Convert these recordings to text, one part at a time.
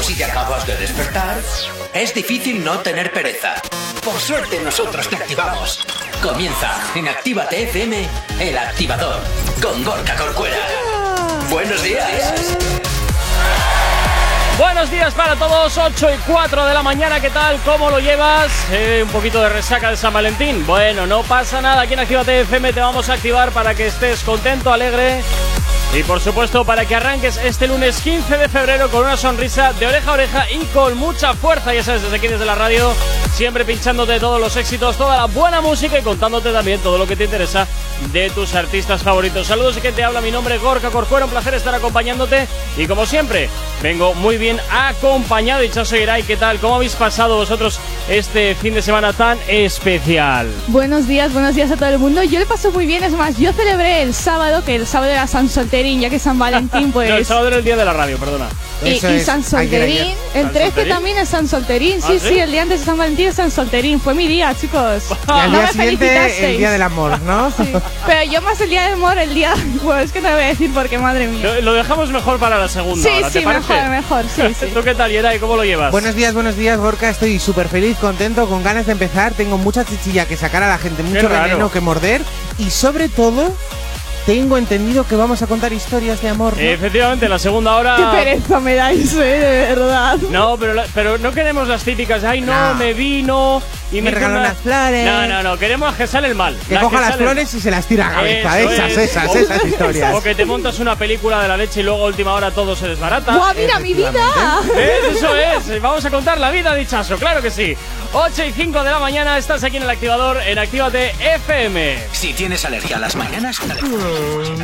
o si te acabas de despertar, es difícil no tener pereza. Por suerte nosotros te activamos. Comienza en Actívate FM, el activador, con Gorka Corcuera. Buenos días. Buenos días para todos, 8 y 4 de la mañana, ¿qué tal? ¿Cómo lo llevas? Eh, un poquito de resaca de San Valentín. Bueno, no pasa nada, aquí en Actívate FM te vamos a activar para que estés contento, alegre y por supuesto para que arranques este lunes 15 de febrero con una sonrisa de oreja a oreja y con mucha fuerza, ya sabes, desde aquí desde la radio, siempre pinchándote todos los éxitos, toda la buena música y contándote también todo lo que te interesa de tus artistas favoritos. Saludos y que te habla mi nombre Gorka Corcuera, un placer estar acompañándote y como siempre, vengo muy bien acompañado y Chaso Irai, ¿qué tal? ¿Cómo habéis pasado vosotros este fin de semana tan especial? Buenos días, buenos días a todo el mundo. Yo le paso muy bien, es más, yo celebré el sábado, que el sábado era San Solterín, ya que San Valentín, pues... no, el sábado era el día de la radio, perdona. Y, y San Solterín, el 13 también es San Solterín, sí, ¿Ah, sí, sí? el día antes de San Valentín es San Solterín, fue mi día, chicos. Y al No día me siguiente, el día del amor, ¿no? Sí, Pero yo más el día del amor, el día... Pues es que lo voy a decir porque, madre mía. Lo, lo dejamos mejor para la segunda Sí, hora, ¿te sí, parece? mejor, mejor, sí, sí. ¿Tú qué tal, Yeray? ¿Cómo lo llevas? Buenos días, buenos días, Gorka. Estoy súper feliz, contento, con ganas de empezar. Tengo mucha chichilla que sacar a la gente, mucho veneno que morder. Y sobre todo, tengo entendido que vamos a contar historias de amor. ¿no? Efectivamente, la segunda hora... Qué pereza me dais, eh, de verdad. No, pero, la- pero no queremos las típicas, ay no, No. me vino y Me regaló una- unas flores. No, no, no, queremos que sale el mal. que la coja las sale- flores y se las tira a cabeza. Eso esas, es. esas, esas historias. O que te montas una película de la leche y luego a última hora todo se desbarata. ¡Guau, mira mi vida! Eso es, vamos a contar la vida dichazo, claro que sí. 8 y 5 de la mañana, estás aquí en el activador en Actívate FM. Si tienes alergia a las mañanas,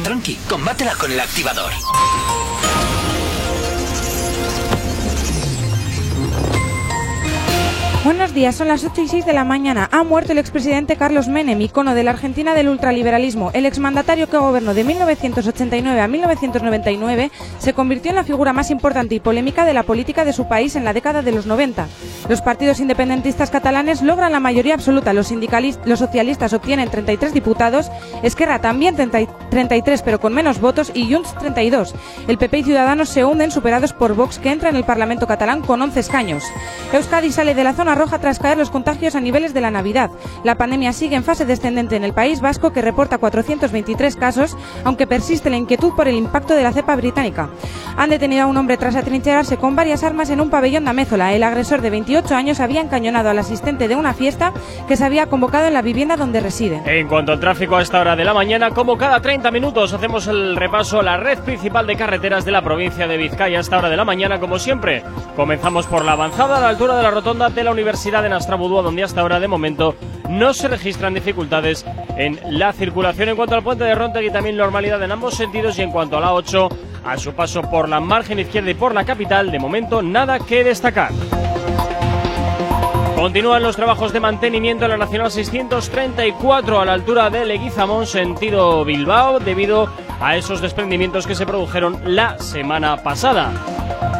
tranqui, combátela con el activador. Buenos días, son las 8 y 6 de la mañana. Ha muerto el expresidente Carlos Menem, icono de la Argentina del ultraliberalismo. El exmandatario que gobernó de 1989 a 1999 se convirtió en la figura más importante y polémica de la política de su país en la década de los 90. Los partidos independentistas catalanes logran la mayoría absoluta, los, los socialistas obtienen 33 diputados, Esquerra también 30 y- 33 pero con menos votos y Junts 32. El PP y Ciudadanos se hunden superados por Vox que entra en el Parlamento catalán con 11 escaños. Euskadi sale de la zona roja tras caer los contagios a niveles de la Navidad. La pandemia sigue en fase descendente en el País Vasco que reporta 423 casos, aunque persiste la inquietud por el impacto de la cepa británica. Han detenido a un hombre tras atrincherarse con varias armas en un pabellón de Amézola. El agresor de 28 años había encañonado al asistente de una fiesta que se había convocado en la vivienda donde reside. En cuanto al tráfico a esta hora de la mañana, como cada 30 minutos hacemos el repaso a la red principal de carreteras de la provincia de Vizcaya a esta hora de la mañana, como siempre. Comenzamos por la avanzada a la altura de la rotonda de la Universidad de Nastrabudúa, donde hasta ahora de momento no se registran dificultades en la circulación. En cuanto al puente de Rontegui, también normalidad en ambos sentidos y en cuanto a la 8, a su paso por la margen izquierda y por la capital, de momento nada que destacar. Continúan los trabajos de mantenimiento en la Nacional 634 a la altura de Leguizamón, sentido Bilbao, debido a esos desprendimientos que se produjeron la semana pasada.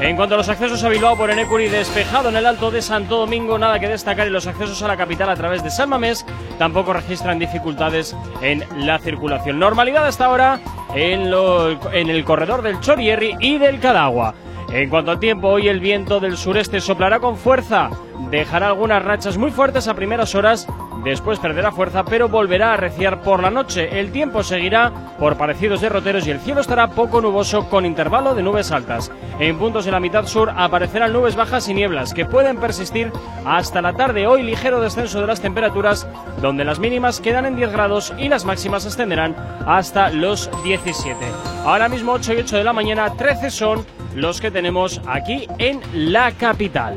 En cuanto a los accesos a Bilbao por Enecuri, despejado en el Alto de Santo Domingo, nada que destacar y los accesos a la capital a través de San Mamés tampoco registran dificultades en la circulación. Normalidad hasta ahora en, lo- en el corredor del Chorierri y del Cadagua. En cuanto al tiempo, hoy el viento del sureste soplará con fuerza, dejará algunas rachas muy fuertes a primeras horas, después perderá fuerza, pero volverá a arreciar por la noche. El tiempo seguirá por parecidos derroteros y el cielo estará poco nuboso con intervalo de nubes altas. En puntos de la mitad sur aparecerán nubes bajas y nieblas que pueden persistir hasta la tarde. Hoy ligero descenso de las temperaturas, donde las mínimas quedan en 10 grados y las máximas ascenderán hasta los 17. Ahora mismo 8 y 8 de la mañana, 13 son los que tenemos aquí en la capital.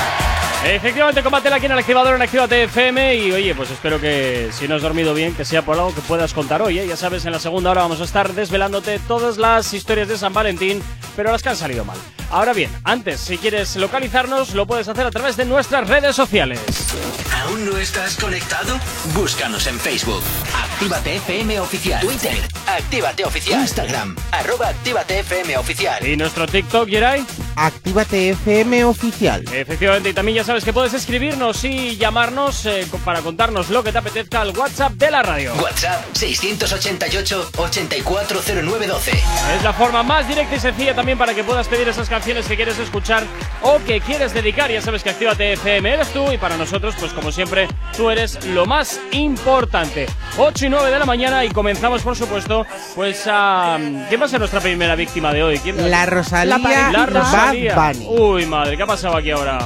Efectivamente, combátela aquí en el activador en Actívate FM y oye, pues espero que si no has dormido bien, que sea por algo que puedas contar hoy, ¿eh? Ya sabes, en la segunda hora vamos a estar desvelándote todas las historias de San Valentín, pero las que han salido mal. Ahora bien, antes, si quieres localizarnos, lo puedes hacer a través de nuestras redes sociales. ¿Aún no estás conectado? Búscanos en Facebook. Actívate FM Oficial. Twitter. Actívate Oficial. Instagram. Arroba Actívate FM Oficial. Y nuestro TikTok, Yeray. Actívate FM oficial. Efectivamente, y también ya sabes que puedes escribirnos y llamarnos eh, para contarnos lo que te apetezca al WhatsApp de la radio. WhatsApp 688-840912. Es la forma más directa y sencilla también para que puedas pedir esas canciones que quieres escuchar o que quieres dedicar. Ya sabes que Actívate FM eres tú y para nosotros, pues como siempre, tú eres lo más importante. 8 y 9 de la mañana y comenzamos, por supuesto, pues a... ¿Quién va a ser nuestra primera víctima de hoy? ¿Quién La? Rosalía, La Rosalía. Bad Bunny. Uy, madre, ¿qué ha pasado aquí ahora?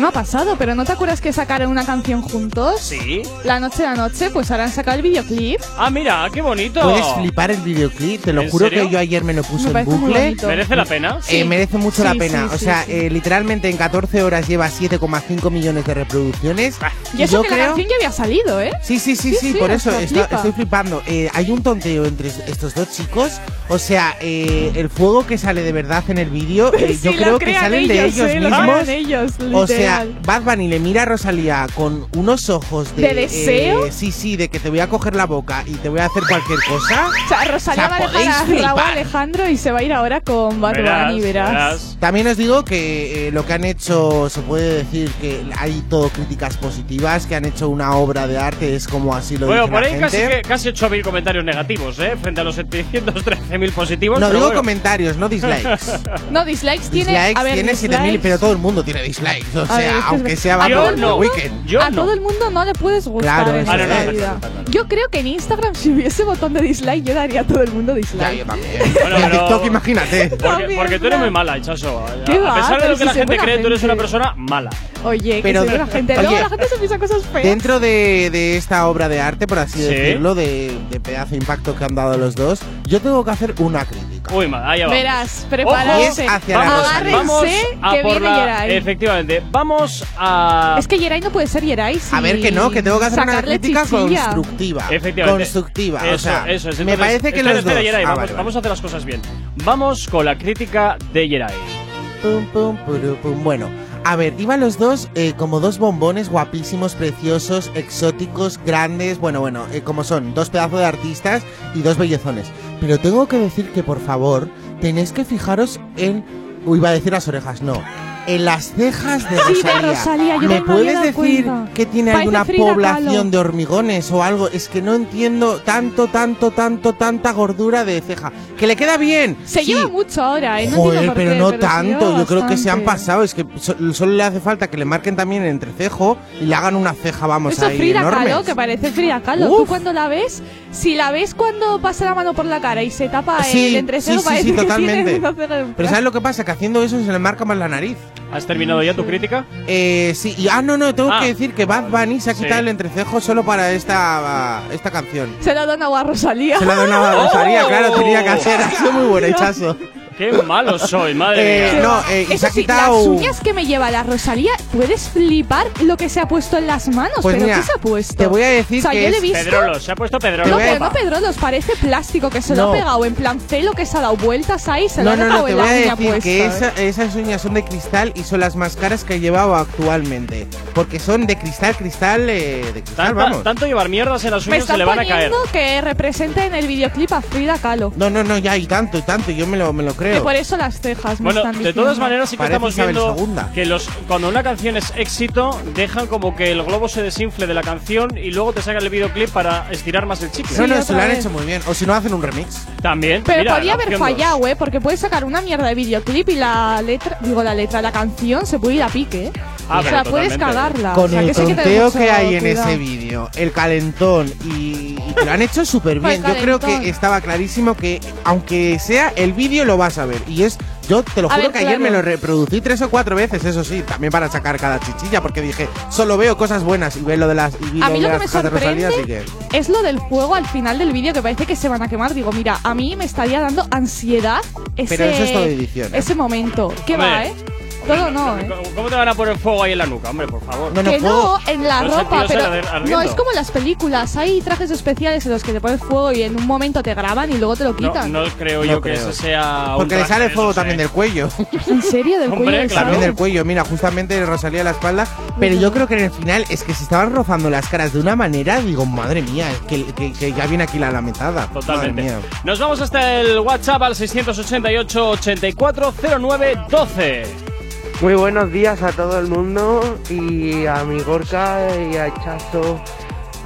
¿Qué no ha pasado? ¿Pero no te acuerdas que sacaron una canción juntos? Sí. La noche de la noche, pues ahora han sacado el videoclip. Ah, mira, qué bonito. Puedes flipar el videoclip, te lo ¿En juro serio? que yo ayer me lo puse Me en bucle. ¿Merece la pena? Eh, Sí. merece mucho la pena. sí, o sea, sí. eh, literalmente en 14 horas lleva 7,5 millones de reproducciones. Y eso yo que creo... la canción ya había salido, ¿eh? Sí, sí, sí, Sí, sí, sí, por eso estoy flipando. Eh, hay un tonteo entre estos dos chicos. O sea, eh, el fuego que sale de verdad en el vídeo, eh, Sí, yo creo que salen de ellos, ellos eh, lo mismos. ellos, O sea, Bad Bunny le mira a Rosalía con unos ojos de. ¿De deseo? eh, sí, sí, de que te voy a coger la boca y te voy a hacer cualquier cosa. O sea, Rosalía O sea, va a dejar a. Alejandro y se va a ir ahora con Bad Bunny, verás. También os digo que eh, lo que han hecho, se puede decir que hay todo críticas positivas, que han hecho una obra de arte, es como así lo Bueno, por la ahí casi, gente. que- casi 8.000 comentarios negativos, ¿eh? Frente a los 713.000 positivos. No digo bueno. comentarios, no dislikes. No, dislikes tiene. dislikes a ver, tiene 7000, dislikes- pero todo el mundo tiene dislikes. O A sea, aunque sea Yo no. Yo a no. todo el mundo no le puedes gustar Claro, en eso esta vida. no, no, no, no. Yo creo que en Instagram, si hubiese botón de dislike, yo daría a todo el mundo Ya, dislike. yo también. Bueno, Y en pero- TikTok, imagínate. Porque, tú eres muy mala. ¿Qué a va? pesar de Pero lo que si la gente buena cree, tú eres gente. una persona mala. Oye, Pero- que buena gente. oye, Luego la gente se piensa cosas feas. Dentro de, de esta obra de arte, por así Sí. decirlo, de, de pedazo de impacto que han dado los dos, yo tengo que hacer una crítica. Uy, madre, allá vamos. Verás, prepárate. Vamos, a que por viene la. Yeray. Efectivamente, vamos a. Es que Yeray no puede ser Yeray sin A ver que no, que tengo que hacer una crítica chichilla. constructiva. Efectivamente. Constructiva. Eso, o sea, eso es. me Entonces, parece que espera, los espera, dos. Yeray, Ah, vamos, vale, vale. vamos a hacer las cosas bien. Vamos con la crítica de Yeray. Pum, pum, puru, pum. Bueno, a ver, iban los dos eh, como dos bombones guapísimos, preciosos, exóticos, grandes. Bueno, bueno, eh, como son dos pedazos de artistas y dos bellezones. Pero tengo que decir que, por favor, tenéis que fijaros en. Uy, iba a decir las orejas, no. En las cejas de Sí, de Rosalía. Rosalía, yo ¿Me puedes dado decir cuenta. que tiene Parece alguna Frida población Kahlo. de hormigones o algo? Es que no entiendo tanto, tanto, tanto, tanta gordura de ceja. ¡Que le queda bien! Se Sí, lleva mucho ahora, ¿eh? No Joder, entiendo por pero qué, no se tanto. lleva Yo creo que se han bastante. pasado. Es que so- solo le hace falta que le marquen también el entrecejo y le hagan una ceja, vamos, Eso ahí Frida enorme. Kahlo, que parece Frida Kahlo. Uf. Tú cuando la ves, si la ves cuando pasa la mano por la cara y se tapa Sí, el entrecejo, sí, sí, parece sí, que totalmente. tiene una ceja en Pero ¿sabes lo que pasa? Que haciendo eso se le marca más la nariz. ¿Has terminado ya tu crítica? Eh, sí, y ah, no, no, tengo Ah. que decir que Bad Bunny se ha Sí. quitado el entrecejo solo para esta, esta canción. Se lo dona a Rosalía. Se la donaba a Rosalía, Oh. claro, tenía que hacer. Ha sido muy bueno, hechazo. Qué malo soy, madre Eh, mía. no, eh, y se Eso sí, las uñas que me lleva la Rosalía, puedes flipar lo que se ha puesto en las manos. Pues ¿Pero mira, qué se ha puesto? te voy a decir o sea, que yo le he es visto... Pedrolo, se ha puesto Te Pedrolo. No, voy a- pero no Pedrolos, parece plástico que se lo No. ha pegado en plan celo que se ha dado vueltas ahí, se lo No, ha no, dejado no, te en voy la a uña decir puesta. que ¿eh? esa- esas uñas son de cristal y son las más caras que he llevado actualmente. Porque son de cristal, cristal, eh, de cristal, Tanta- vamos. tanto llevar mierdas en las Me uñas se están le van a caer. poniendo que represente en el videoclip a Frida Kahlo. No, no, no, ya, y tanto, y tanto, yo me lo, me lo Que creo. por eso las cejas me Bueno, están de todas maneras sí que Parece estamos Isabel viendo segunda. que los cuando una canción es éxito dejan como que el globo se desinfle de la canción y luego te sacan el videoclip para estirar más el chicle. No, Sí, no, se otra lo han vez. hecho muy bien. O si no, hacen un remix. También. Pero mira, podía la haber fallado, ¿eh? Porque puedes sacar una mierda de videoclip y la letra, digo la letra, la canción se puede ir a pique, ¿eh? Ah, o sea, puedes cagarla. Con o sea, el que que mucho que hay en cuidado. ese vídeo, el calentón y, y que lo han hecho súper bien. Yo creo que estaba clarísimo que, aunque sea el vídeo, lo vas a ver. Y es, yo te lo A juro ver, que ayer me lo reproducí tres o cuatro veces, eso sí, también para sacar cada chichilla, porque dije, solo veo cosas buenas y veo lo de las, y A lo mí lo que las me Rosalía, sorprende que. es lo del fuego al final del vídeo que parece que se van a quemar. Digo, mira, a mí me estaría dando ansiedad ese, Pero eso es todo edición, ¿eh? ese momento. ¿Qué va, eh? Todo no, ¿eh? ¿Cómo- ¿Cómo te van a poner fuego ahí en la nuca, hombre, por favor? No, no que puedo. no, en la ropa, pero no es como las películas. Hay trajes especiales en los que te pones fuego y en un momento te graban y luego te lo quitan. no creo No yo que creo. eso sea. un Porque le sale fuego también ¿eh? del cuello. ¿En serio? ¿Del Hombre, cuello claro. También del cuello, mira, justamente rosalía la espalda. Pero yo creo que en el final es que se estaban rozando las caras de una manera, digo, madre mía, es que, que- que ya viene aquí la lamentada. Totalmente. Madre mía. Nos vamos hasta el WhatsApp al 688-8409-12. Muy buenos días a todo el mundo y a mi Gorka y a Chazo,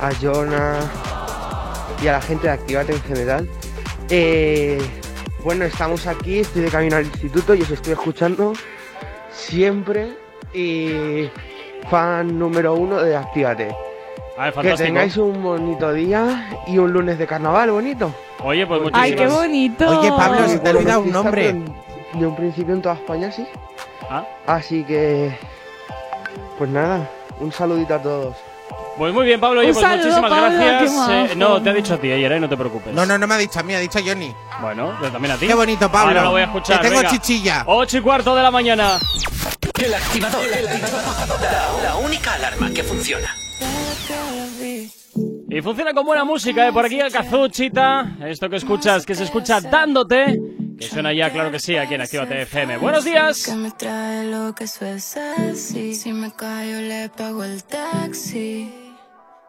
a Jonah y a la gente de Activate en general. Eh, bueno, estamos aquí, estoy de camino al instituto y os estoy escuchando siempre y fan número uno de Activate. Que tengáis un bonito día y un lunes de carnaval bonito. Oye, pues muchísimas Ay, qué bonito. Oye, Pablo, se te ha olvidado un nombre. De un principio en toda España, sí. Ah, Así que, pues nada, un saludito a todos. Pues muy bien, Pablo. Oye, pues saludo, muchísimas Pablo, gracias. Eh, no, te ha dicho a ti ayer, ¿eh? no te preocupes. No, no, no me ha dicho a mí, ha dicho a Johnny. Bueno, pero también a ti. Qué bonito, Pablo. Ahora lo voy a escuchar. Que tengo venga. chichilla. 8 y cuarto de la mañana. El activador. La, la única alarma que funciona. Y funciona con buena música, ¿eh? Por aquí el Kazuchita. Esto que escuchas, que se escucha dándote. Que suena ya, claro que sí, aquí en Actívate FM. Buenos días. Que me trae lo que es así. Si me callo, le pago el taxi.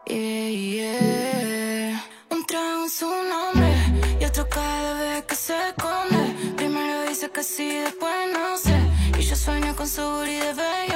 Yeah, yeah. Un trago su nombre y otro cada vez que se esconde. Primero dice que sí, después no sé. Y yo sueño con su booty de Beyoncé.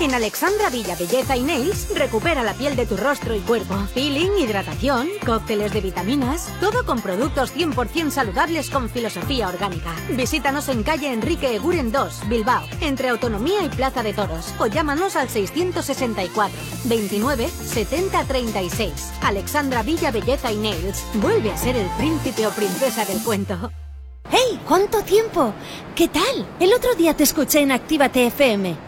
En Alexandra Villa Belleza y Nails recupera la piel de tu rostro y cuerpo. Peeling, hidratación, cócteles de vitaminas, todo con productos 100% saludables con filosofía orgánica. Visítanos en calle Enrique Eguren 2, Bilbao, entre Autonomía y Plaza de Toros, o llámanos al 664 29 70 36. Alexandra Villa Belleza y Nails vuelve a ser el príncipe o princesa del cuento. ¡Hey! ¿Cuánto tiempo? ¿Qué tal? El otro día te escuché en Actívate FM.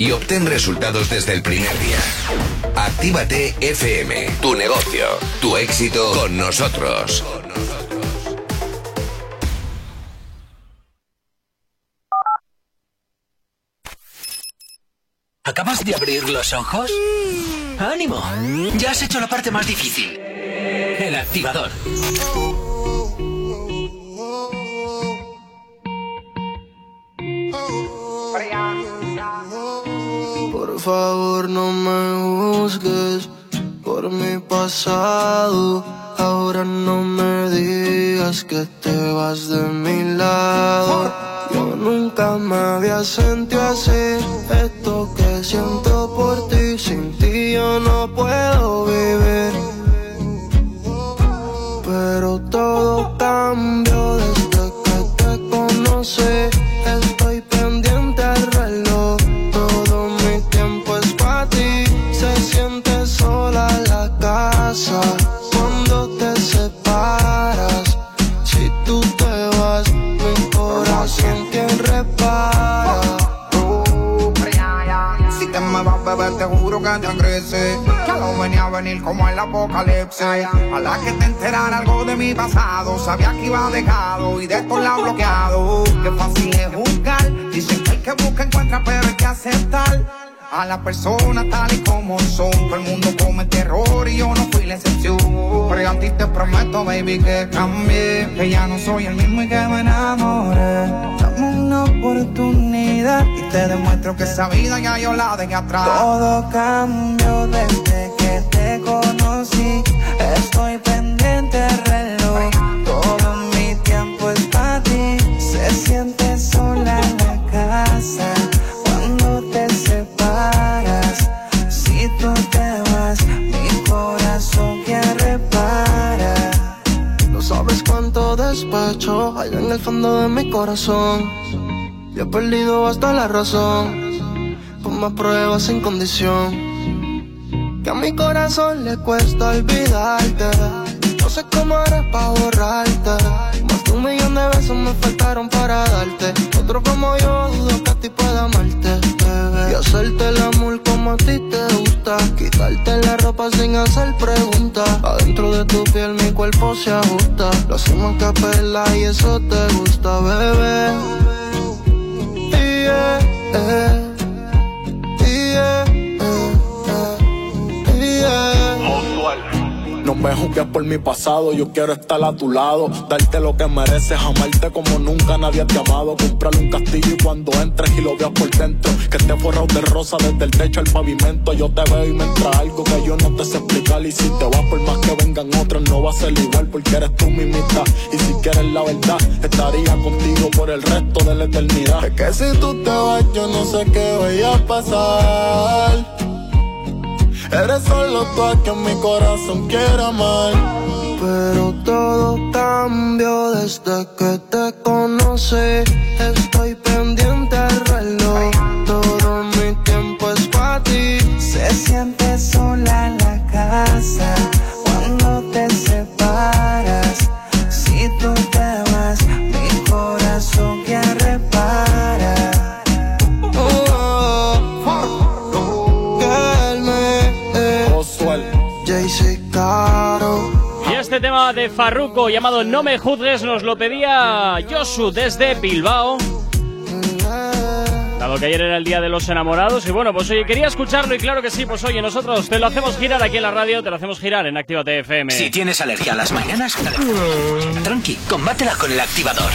y obtén resultados desde el primer día. Actívate FM, tu negocio, tu éxito con nosotros. ¿Acabas de abrir los ojos? ¡Ánimo! Ya has hecho la parte más difícil. El activador. Por favor no me juzgues por mi pasado. Ahora no me digas que te vas de mi lado. Yo nunca me había sentido así. Esto que siento por ti, sin ti yo no puedo vivir. Pero todo cambió mi pasado. Sabía que iba dejado y de estos lados bloqueado. Qué fácil es juzgar. Dicen que el que busca encuentra, pero hay que aceptar. A las personas tal y como son. Todo el mundo comete error y yo no fui la excepción. Pero a ti te prometo, baby, que cambié. Que ya no soy el mismo y que me enamoré. Dame una oportunidad y te demuestro que esa vida ya yo la dejé atrás. Todo cambió desde que te conocí. Estoy pendiente allá en el fondo de mi corazón. Yo he perdido hasta la razón, por más pruebas sin condición. Que a mi corazón le cuesta olvidarte. No sé cómo haré para borrarte. Más de un millón de besos me faltaron para darte. Otro como yo dudo que a ti pueda amarte, bebé. Y hacerte el amor como a ti te Quitarte la ropa sin hacer preguntas. Adentro de tu piel mi cuerpo se ajusta. Lo hacemos capela y eso te gusta, bebé. Yeah, No me juzgues por mi pasado, yo quiero estar a tu lado. Darte lo que mereces, amarte como nunca nadie te ha amado. Comprarle un castillo y cuando entres y lo veas por dentro. Que esté forrado de rosa desde el techo al pavimento. Yo te veo y me entra algo que yo no te sé explicar. Y si te vas por más que vengan otros, no va a ser igual porque eres tú mi mitad. Y si quieres la verdad, estaría contigo por el resto de la eternidad. Es que si tú te vas, yo no sé qué voy a pasar. Eres solo tú a quien mi corazón quiere amar. Pero todo cambió desde que te conocí. Estoy pendiente al reloj. Todo mi tiempo es para ti. Se siente sola en la casa tema de Farruko llamado No me juzgues nos lo pedía Josu desde Bilbao. Dado que ayer era el día de los enamorados y bueno, pues oye, quería escucharlo y claro que sí, pues oye, nosotros te lo hacemos girar aquí en la radio, te lo hacemos girar en Actívate FM. Si tienes alergia a las mañanas, tranqui, combátela con el activador.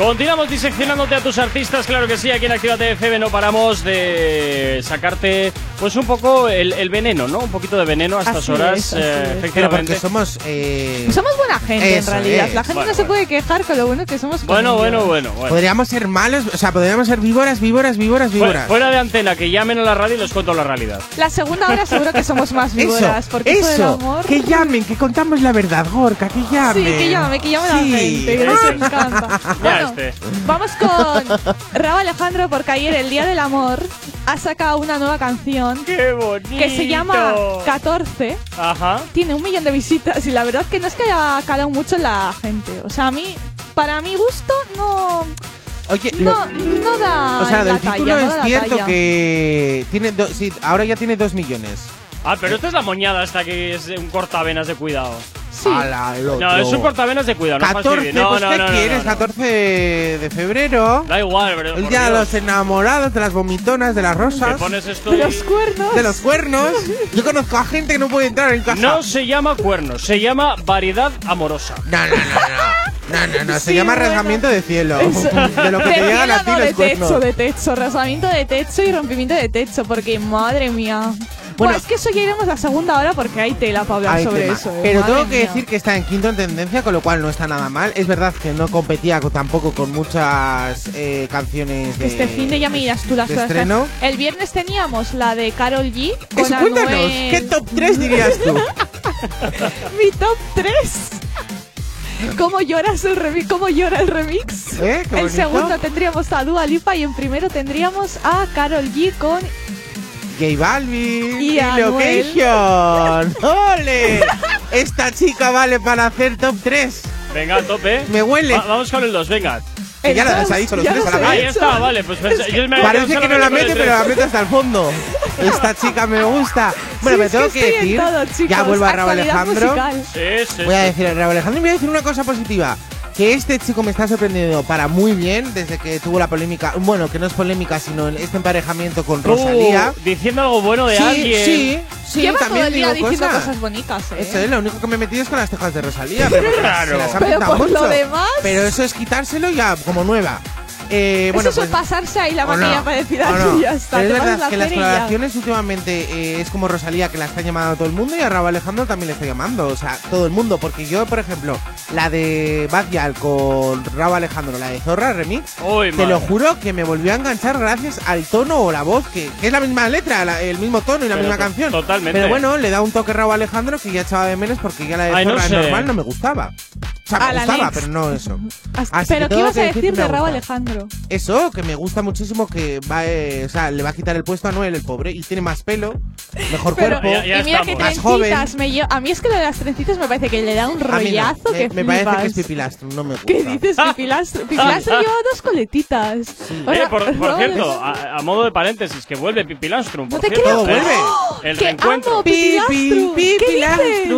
Continuamos diseccionándote a tus artistas, claro que sí, aquí en Actívate FM no paramos de sacarte pues un poco el, el veneno, ¿no? Un poquito de veneno a estas Así horas, es, eh, es. Pero efectivamente. porque somos. eh, Somos buena gente Eso en realidad. es. La gente Bueno, no se puede quejar con lo bueno que somos. Bueno, bueno, bueno, bueno. Podríamos ser malos, o sea, podríamos ser víboras, víboras, víboras, víboras. fuera de antena, que llamen a la radio y les cuento la realidad. La segunda hora seguro que somos más víboras. Eso, porque eso del eso, amor. que llamen, que contamos la verdad, Gorka, que llamen. Sí, que llame, que llame la Sí. gente, que nos encanta. Bueno, este. vamos con Raúl Alejandro porque ayer, el Día del Amor, ha sacado una nueva canción ¡Qué bonito! que se llama 14. Ajá. Tiene un millón de visitas y la verdad que no es que haya calado mucho en la gente. O sea, a mí, para mi gusto, no, Oye, no, lo- no da o sea, la del talla, título es cierto talla. que tiene do- sí, ahora ya tiene dos millones. Ah, pero esta es la moñada esta que es un cortavenas de cuidado. Sí. Ala, el No, otro. es un cortavenas de cuidado. no 14, fastidie. no, pues no, ¿qué no, no, quieres? no, no. 14 de febrero. Da igual, pero. El día de los enamorados, de las vomitonas, de las ¿Qué rosas. pones esto De los cuernos. De los cuernos. Yo conozco a gente que no puede entrar en casa. No se llama cuernos, se llama variedad amorosa. No, no, no, no. No, no, no, se Sí, llama bueno. rasgamiento de cielo. Eso. De lo que De te llegan a ti no, los de cuernos. techo, de techo, rasgamiento de techo y rompimiento de techo, porque madre mía. Bueno, es que eso ya iremos a la segunda hora porque hay tela para hablar Hay sobre tema. eso. eh, Pero madre tengo que mía. decir que está en quinto en tendencia, con lo cual no está nada mal. Es verdad que no competía con- tampoco con muchas eh, canciones de Este fin de ya me dirás tú las de estreno. El viernes teníamos la de Carol G. Con Eso, cuéntanos, Anuel. ¿qué top 3 dirías tú? Mi top 3. ¿Cómo lloras el remix? ¿Cómo llora el remix? ¿Eh? En segundo tendríamos a Dua Lipa y en primero tendríamos a Carol G con J Balvin Y. Location. ¡Ole! Esta chica vale para hacer top 3. Venga, tope. Me huele. Va- vamos con el 2, venga. Que ya dicho los tres a la he Ahí vez. está, vale, pues pues, yo me había Parece que no la mete, pero la mete hasta el fondo. Esta chica me gusta. Bueno, Sí, me es tengo que decir. todo, chicos. ya vuelvo a Raúl Alejandro. musical. Sí, sí, Voy a decir a Raúl Alejandro y voy a decir una cosa positiva. Que este chico me está sorprendiendo para muy bien desde que tuvo la polémica. Bueno, que no es polémica, sino este emparejamiento con Rosalía. diciendo algo bueno de sí, alguien. sí, sí, Lleva todo también el día digo diciendo cosas. cosas bonitas, ¿eh? Eso es, lo único que me he metido es con las tejas de Rosalía. Pero Claro. se las ha Pero por lo demás- Pero eso es quitárselo ya como nueva. Eh, bueno, eso pues, es pasarse ahí la o no, maquilla para decir así no. y ya está. Pero es verdad la que las colaboraciones últimamente eh, es como Rosalía, que la está llamando a todo el mundo, y a Raúl Alejandro también le está llamando. O sea, todo el mundo. Porque yo, por ejemplo, la de Bad Gyal con Raúl Alejandro, la de Zorra Remix, te madre. lo juro que me volvió a enganchar gracias al tono o la voz, que, que es la misma letra, la- el mismo tono y la Pero misma canción. totalmente. Pero bueno, le da un toque Raúl Alejandro que ya echaba de menos porque ya la de Ay, no Zorra sé. normal no me gustaba. O sea, me gustaba, pero no eso. As- Así Pero que ¿qué ibas a decir de Raúl gusta. Alejandro? Eso, que me gusta muchísimo que va, eh, o sea, le va a quitar el puesto a Noel, el pobre, y tiene más pelo, mejor Pero, cuerpo, y mira que más joven. trencitas me lle- A mí es que lo de las trencitas me parece que le da un A mí no, rollazo me, que me parece que es pipilastro, no me gusta. ¿Qué dices, Pipilastro? Pipilastro lleva dos coletitas. O Eh, sea, por, por cierto, a, a modo de paréntesis, que vuelve Pipilastrum. No por te cierto, creo. ¿eh? vuelve. El ¡Que reencuentro. amo Pipilastrum! ¿Qué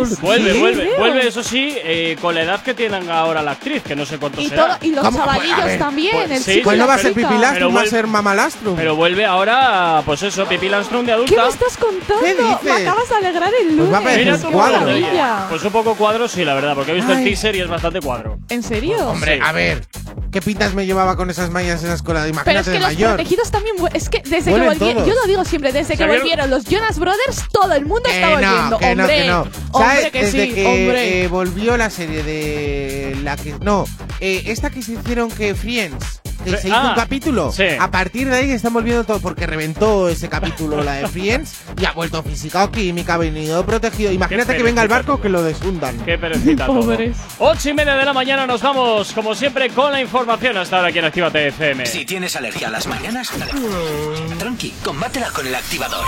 dices? Vuelve, ¿Qué vuelve, vuelve, eso sí, eh, con la edad que tienen ahora la actriz, que no sé cuánto Y, será. todo, y los ¿Cómo? chavalillos Pues, a ver, también. pues, el sí, chico Pues no va a ser. Pero pipilastrum, va a ser mamalastrum. Pero vuelve ahora, pues eso, Pipilastrum de adulta. ¿Qué me estás contando? ¿Qué dices? Me acabas de alegrar el Pues lunes. va a parecer Mira tú, cuadro. maravilla. Pues un poco cuadro, sí, la verdad, porque he visto el teaser y es bastante cuadro. ¿En serio? Hombre, Sí. a ver, ¿qué pintas me llevaba con esas mallas en la escuela? Pero Imagínate es que de los mayor. protegidos también. Es que desde que volvieron. Yo lo digo siempre, desde que volvieron los Jonas Brothers, todo el mundo está volviendo. no, que no, hombre, que no. hombre, ¿Sabes? que Desde sí, que hombre. eh, volvió la serie de la que no, eh, esta que se hicieron que Friends, Sí, se hizo ah, un capítulo. sí. A partir de ahí están volviendo todo porque reventó ese capítulo la de Friends y ha vuelto física o química, ha venido protegido. Imagínate que venga el barco que lo deshundan. Qué perecita todo. Pobres. Ocho y media de la mañana nos vamos, como siempre, con la información hasta ahora aquí en Actívate FM. Si tienes alergia a las mañanas, tranqui, combátela con el activador.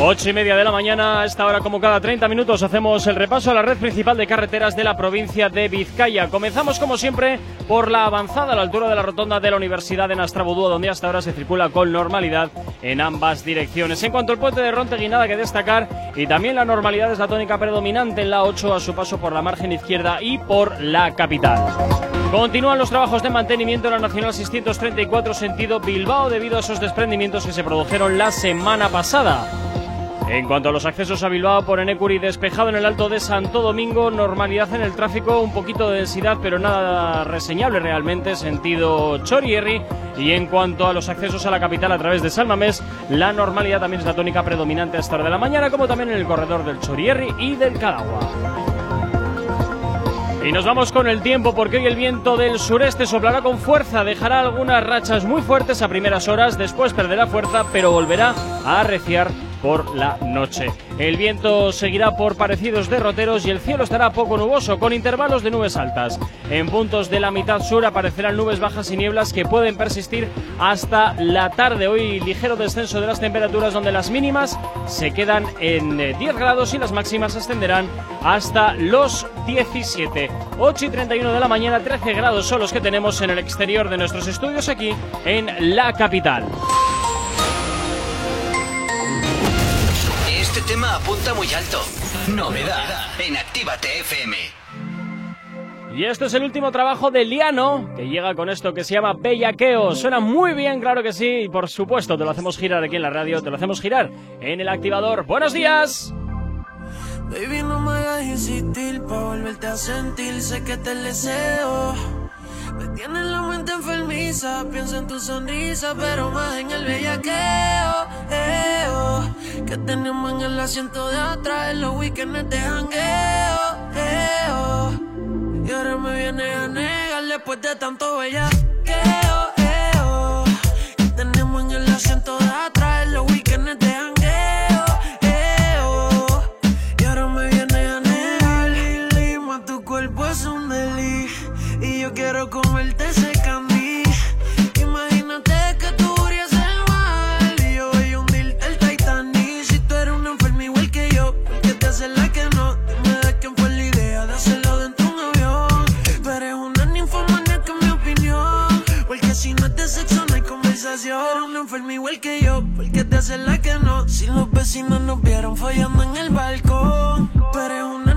Ocho y media de la mañana, a esta hora como cada 30 minutos hacemos el repaso a la red principal de carreteras de la provincia de Vizcaya. Comenzamos como siempre por la avanzada a la altura de la rotonda de la Universidad de Nastrabudúa, donde hasta ahora se circula con normalidad en ambas direcciones. En cuanto al puente de Rontegui, nada que destacar y también la normalidad es la tónica predominante en la 8 a su paso por la margen izquierda y por la capital. Continúan los trabajos de mantenimiento en la Nacional 634 sentido Bilbao debido a esos desprendimientos que se produjeron la semana pasada. En cuanto a los accesos a Bilbao por Enecuri, despejado en el Alto de Santo Domingo, normalidad en el tráfico, un poquito de densidad, pero nada reseñable realmente, sentido Chorierri. Y en cuanto a los accesos a la capital a través de Salmamés, la normalidad también es la tónica predominante a esta hora de la mañana, como también en el corredor del Chorierri y del Cadagua. Y nos vamos con el tiempo porque hoy el viento del sureste soplará con fuerza, dejará algunas rachas muy fuertes a primeras horas, después perderá fuerza pero volverá a arreciar por la noche. El viento seguirá por parecidos derroteros y el cielo estará poco nuboso con intervalos de nubes altas. En puntos de la mitad sur aparecerán nubes bajas y nieblas que pueden persistir hasta la tarde. Hoy ligero descenso de las temperaturas donde las mínimas se quedan en eh, 10 grados y las máximas ascenderán hasta los 17. 8 y 31 de la mañana, 13 grados son los que tenemos en el exterior de nuestros estudios aquí en la capital. Tema apunta muy alto. Novedad en Actívate FM. Y este es el último trabajo de Liano, que llega con esto que se llama Bellaqueo. Suena muy bien, claro que sí, y por supuesto te lo hacemos girar aquí en la radio, te lo hacemos girar en el activador. ¡Buenos días! Baby, no me hagas insistir pa' volverte a sentir, sé que te deseo. Me tienes la mente enfermiza, pienso en tu sonrisa, pero más en el bellaqueo, eh, oh, que tenemos en el asiento de atrás, en los weekends de jangueo, eh, oh. Y ahora me vienes a negar después de tanto bellaqueo, eh, oh, que tenemos en el asiento de atrás, igual que yo ¿Por qué te haces la que no? Si los vecinos nos vieron follando en el balcón Tú eres una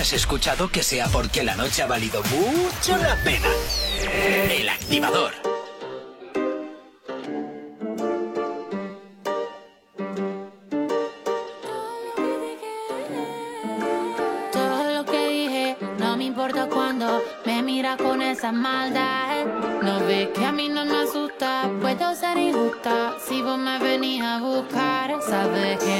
has escuchado que sea porque la noche ha valido mucho la pena. El activador. Todo lo que dije, no me importa cuando me mira con esa maldad. No ve que a mí no me asusta, puedo ser injusta. Si vos me venís a buscar, sabes que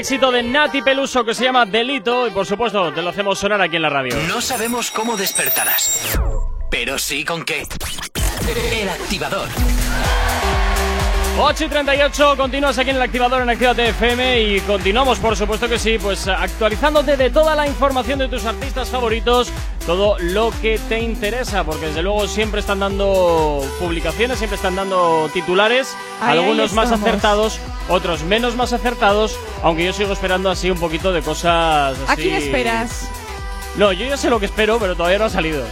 éxito de Nati Peluso que se llama Delito y por supuesto te lo hacemos sonar aquí en la radio. No sabemos cómo despertarás, pero sí con qué. El activador. 8 y 38, continúas aquí en el activador en Actívate FM y continuamos, por supuesto que sí, pues actualizándote de toda la información de tus artistas favoritos, todo lo que te interesa, porque desde luego siempre están dando publicaciones, siempre están dando titulares, algunos más acertados, otros menos más acertados, aunque yo sigo esperando así un poquito de cosas así. ¿A quién esperas? No, yo ya sé lo que espero, pero todavía no ha salido.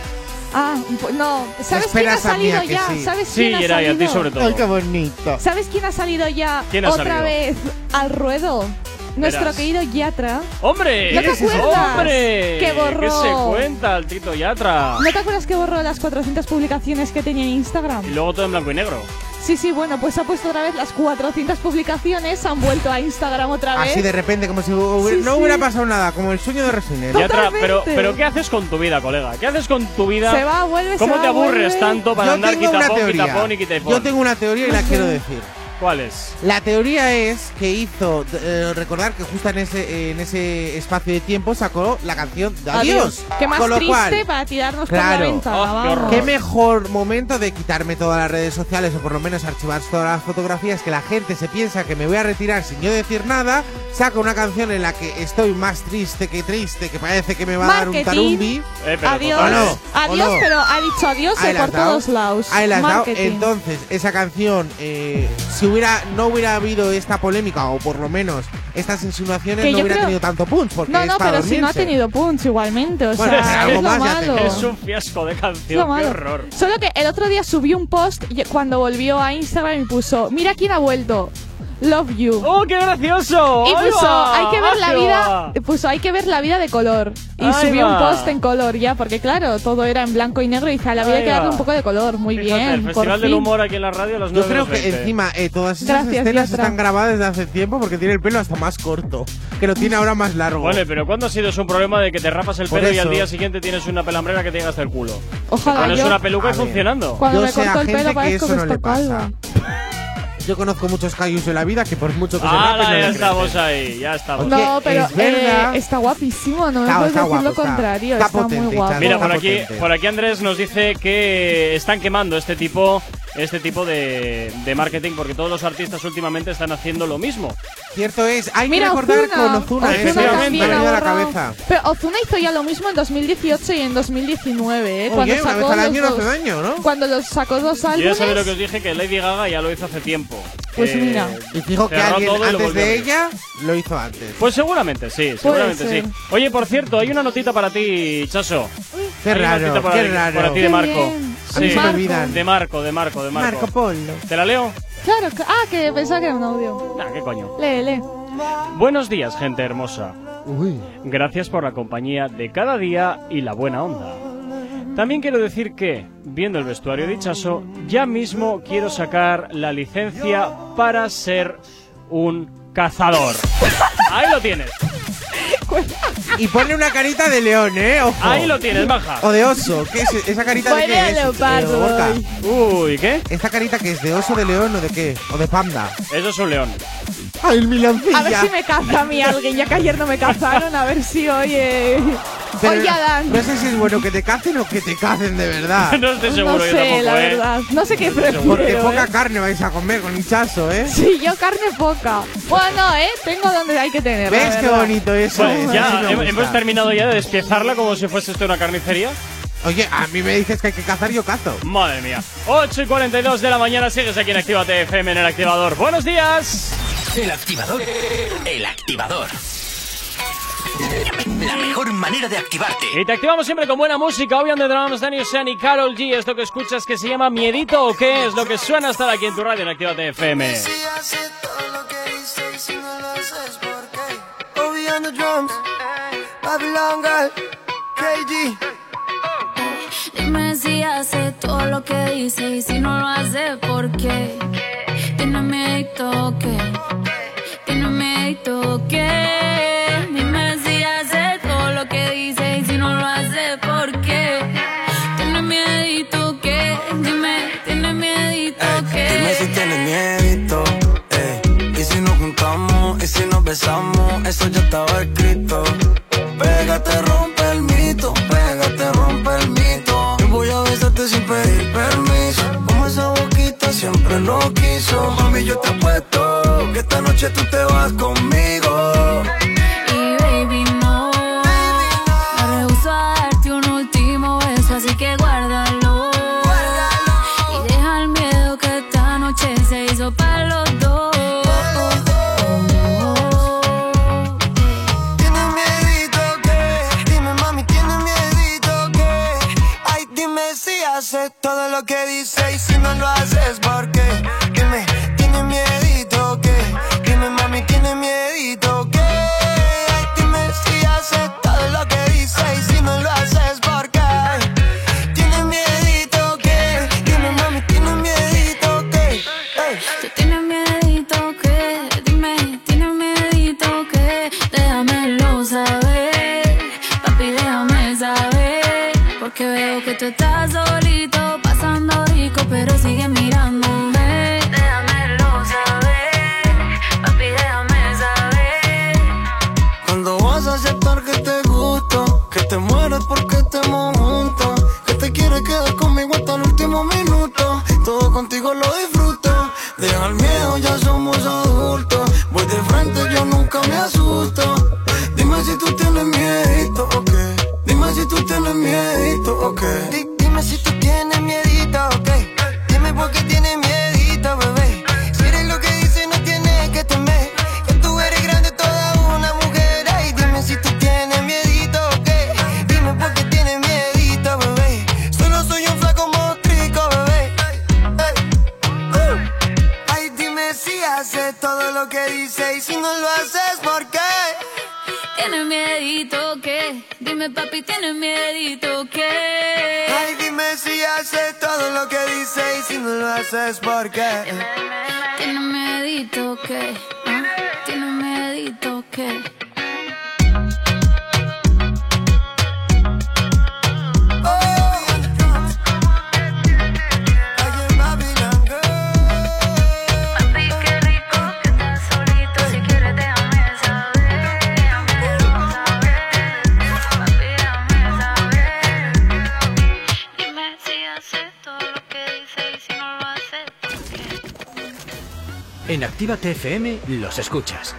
Ah, pues no. ¿Sabes quién ha salido ya? Sí. ¿Sabes quién sí, ha salido? a ti sobre todo. Ay, qué bonito. ¿Sabes quién ha salido ya ha otra salido? vez al ruedo? Nuestro Verás. querido Yatra. ¡Hombre! ¿No te acuerdas? ¡Hombre! Que borró. ¿Qué se cuenta el Tito Yatra? ¿No te acuerdas que borró las 400 publicaciones que tenía en Instagram? Y luego todo en blanco y negro. Sí, sí, bueno, pues ha puesto otra vez las 400 publicaciones, han vuelto a Instagram otra vez. Así de repente, como si hubiera- Sí, no sí. hubiera pasado nada, como el sueño de Resident. Yatra, pero, pero ¿qué haces con tu vida, colega? ¿Qué haces con tu vida? Se va, vuelve, se ¿Cómo va, te aburres vuelve. tanto para Yo andar quitapón, quitapón y quitapón? Yo tengo una teoría y la quiero decir. ¿Cuál es? La teoría es que hizo, eh, recordar que justo en ese, en ese espacio de tiempo sacó la canción de Adiós. Qué más Con lo triste cual, para tirarnos por Claro. la ventana. Oh, qué. Qué mejor momento de quitarme todas las redes sociales o por lo menos archivar todas las fotografías que la gente se piensa que me voy a retirar sin yo decir nada, saco una canción en la que estoy más triste que triste, que parece que me va a dar un Marketing. tarumbi. Eh, Adiós. ¿O no? Adiós, ¿O no? pero ha dicho adiós eh, por todos lados. Ahí la has dado. Marketing. Entonces, esa canción, eh, si hubiera no hubiera habido esta polémica, o por lo menos estas insinuaciones, Que no hubiera creo- tenido tanto punch. Porque No, es no, para pero si no ha dormirse. tenido punch igualmente, o Bueno, sea, es algo lo más malo. Es un fiasco de canción, qué horror. Solo que el otro día subió un post y cuando volvió a Instagram y puso, mira quién ha vuelto. Love you. ¡Oh, qué gracioso! Y ¡Ahí puso, va! hay que ver ¡Ahí la vida, puso, hay que ver la vida de color. Y Ahí subió un va. post en color ya, porque claro, todo era en blanco y negro y dice, a la vida hay que darle un poco de color. Muy Fíjate, bien, el por Festival del fin. Humor aquí en la radio a las Yo 9 creo que 20. encima eh, todas esas Gracias, escenas Yatra. están grabadas desde hace tiempo porque tiene el pelo hasta más corto, que lo tiene ahora más largo. Vale, pero ¿cuándo ha sido eso un problema de que te rapas el Por pelo y al eso. día siguiente tienes una pelambrera que te llega hasta el culo? Ojalá Pones yo- una peluca A y ver. funcionando. Cuando Yo me sé a corto el gente pelo que parezco eso que no le estoy calva. Yo conozco muchos callos en la vida que por mucho que se Ah, rapen no ya le estamos crecen. ahí, ya estamos. Oye, No, pero es verdad. eh, está guapísimo, no me Está- puedes está decir lo guapo, está- contrario, está está, muy potente, guapo. Chano. Mira, está por aquí, potente. por aquí Andrés nos dice que están quemando este tipo, este tipo de, de marketing porque todos los artistas últimamente están haciendo lo mismo. Cierto es, hay Mira, que recordar Ozuna, con Ozuna, ¿eh? Ozuna Me ha también venido ha a la cabeza. Pero Ozuna hizo ya lo mismo en 2018 y en 2019, ¿eh? Oye, cuando una sacó vez al los año no dos- hace daño, ¿no? Cuando los sacó dos Yo ya álbumes. sabía lo que os dije, que Lady Gaga ya lo hizo hace tiempo. Pues Que mira. Y fijo que alguien antes de ella lo hizo antes. Pues seguramente sí, seguramente sí. Oye, por cierto, hay una notita para ti, Chaso. Qué Hay raro, para qué ti- raro. Para ti de Marco. Sí. se me olvidan. De Marco, de Marco, de Marco. Marco Polo. ¿Te la leo? Claro, que- ah, que pensaba que era un audio. Nah, qué coño. Lee, lee. Buenos días, gente hermosa. Uy. Gracias por la compañía de cada día y la buena onda. También quiero decir que, viendo el vestuario de Chaso, ya mismo quiero sacar la licencia para ser un cazador. Ahí lo tienes. Y pone una carita de león, ¿eh? Ojo. Ahí lo tienes, baja. O de oso. ¿Qué es esa carita de qué es? leopardo, Eh, Gorka. Uy, ¿qué? ¿Esta carita que es de oso, de león o de qué? ¿O de panda? Eso es un león. ¡Ay, el milancilla! A ver si me caza a mí alguien, ya que ayer no me cazaron, a ver si hoy. eh, Pero Oye, Adán. No sé si es bueno que te cacen o que te cacen de verdad. no estoy seguro no yo sé, tampoco, la ¿eh? verdad. No sé qué Porque prefiero. poca ¿eh? carne vais a comer con hinchazo, ¿eh? Sí, yo carne poca. Bueno, ¿eh? Tengo donde hay que tener. ¿Ves qué bonito eso? Bueno, es? ya hemos terminado ya de despiezarla como si fuese esto una carnicería. Oye, a mí me dices que hay que cazar, yo cazo. Madre mía. 8 y 42 de la mañana sigues aquí en Actívate FM en el activador. ¡Buenos días! El activador. El activador. La mejor manera de activarte. Y te activamos siempre con buena música. Hoy on the drums, Daniel San y Carol G. Esto que escuchas que se llama Miedito o qué es lo que suena estar aquí en tu radio en Actívate FM. Si hace todo lo que dice y si no lo haces, ¿por qué? Obi on the drums, Babylon Girl, KG. Dime si hace todo lo que dice y si no lo hace, ¿por qué? Tiene miedo o qué? Dime si hace todo lo que dice y si no lo hace, ¿por qué? Tiene miedo o qué? Dime, tiene miedo o Dime si tienes miedito, eh. Y si nos juntamos, y si nos besamos, eso ya estaba escrito. Siempre lo quiso. Mami, yo te apuesto que esta noche tú te vas conmigo. Lo que dice y si no lo haces, ¿por qué?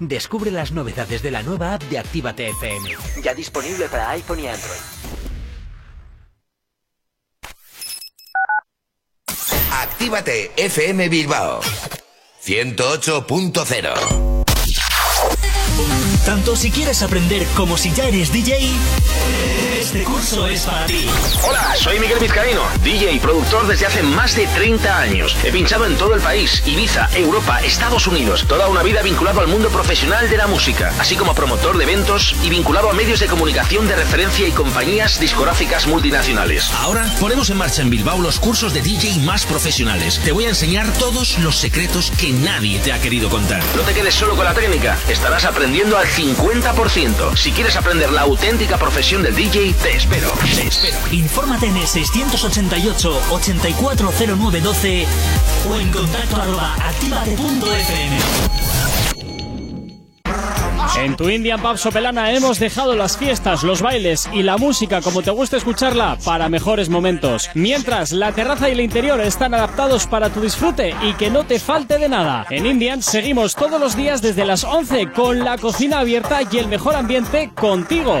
Descubre las novedades de la nueva app de Actívate FM. Ya disponible para iPhone y Android. Actívate FM Bilbao 108.0 Tanto si quieres aprender como si ya eres DJ, este curso es para ti. Hola, soy Miguel Vizcaíno, DJ y productor desde hace más de 30 años. He pinchado en todo el país, Ibiza, Europa, Estados Unidos. Toda una vida vinculado al mundo profesional de la música, así como promotor de eventos y vinculado a medios de comunicación de referencia y compañías discográficas multinacionales. Ahora ponemos en marcha en Bilbao los cursos de DJ más profesionales. Te voy a enseñar todos los secretos que nadie te ha querido contar. No te quedes solo con la técnica, estarás aprendiendo al 50%. Si quieres aprender la auténtica profesión del DJ, te espero. Te espero. Infórmate en el 688 840912 o en contacto arroba. En tu Indian Pub Sopelana hemos dejado las fiestas, los bailes y la música como te gusta escucharla para mejores momentos. Mientras la terraza y el interior están adaptados para tu disfrute y que no te falte de nada. En Indian seguimos todos los días desde las 11 con la cocina abierta y el mejor ambiente contigo.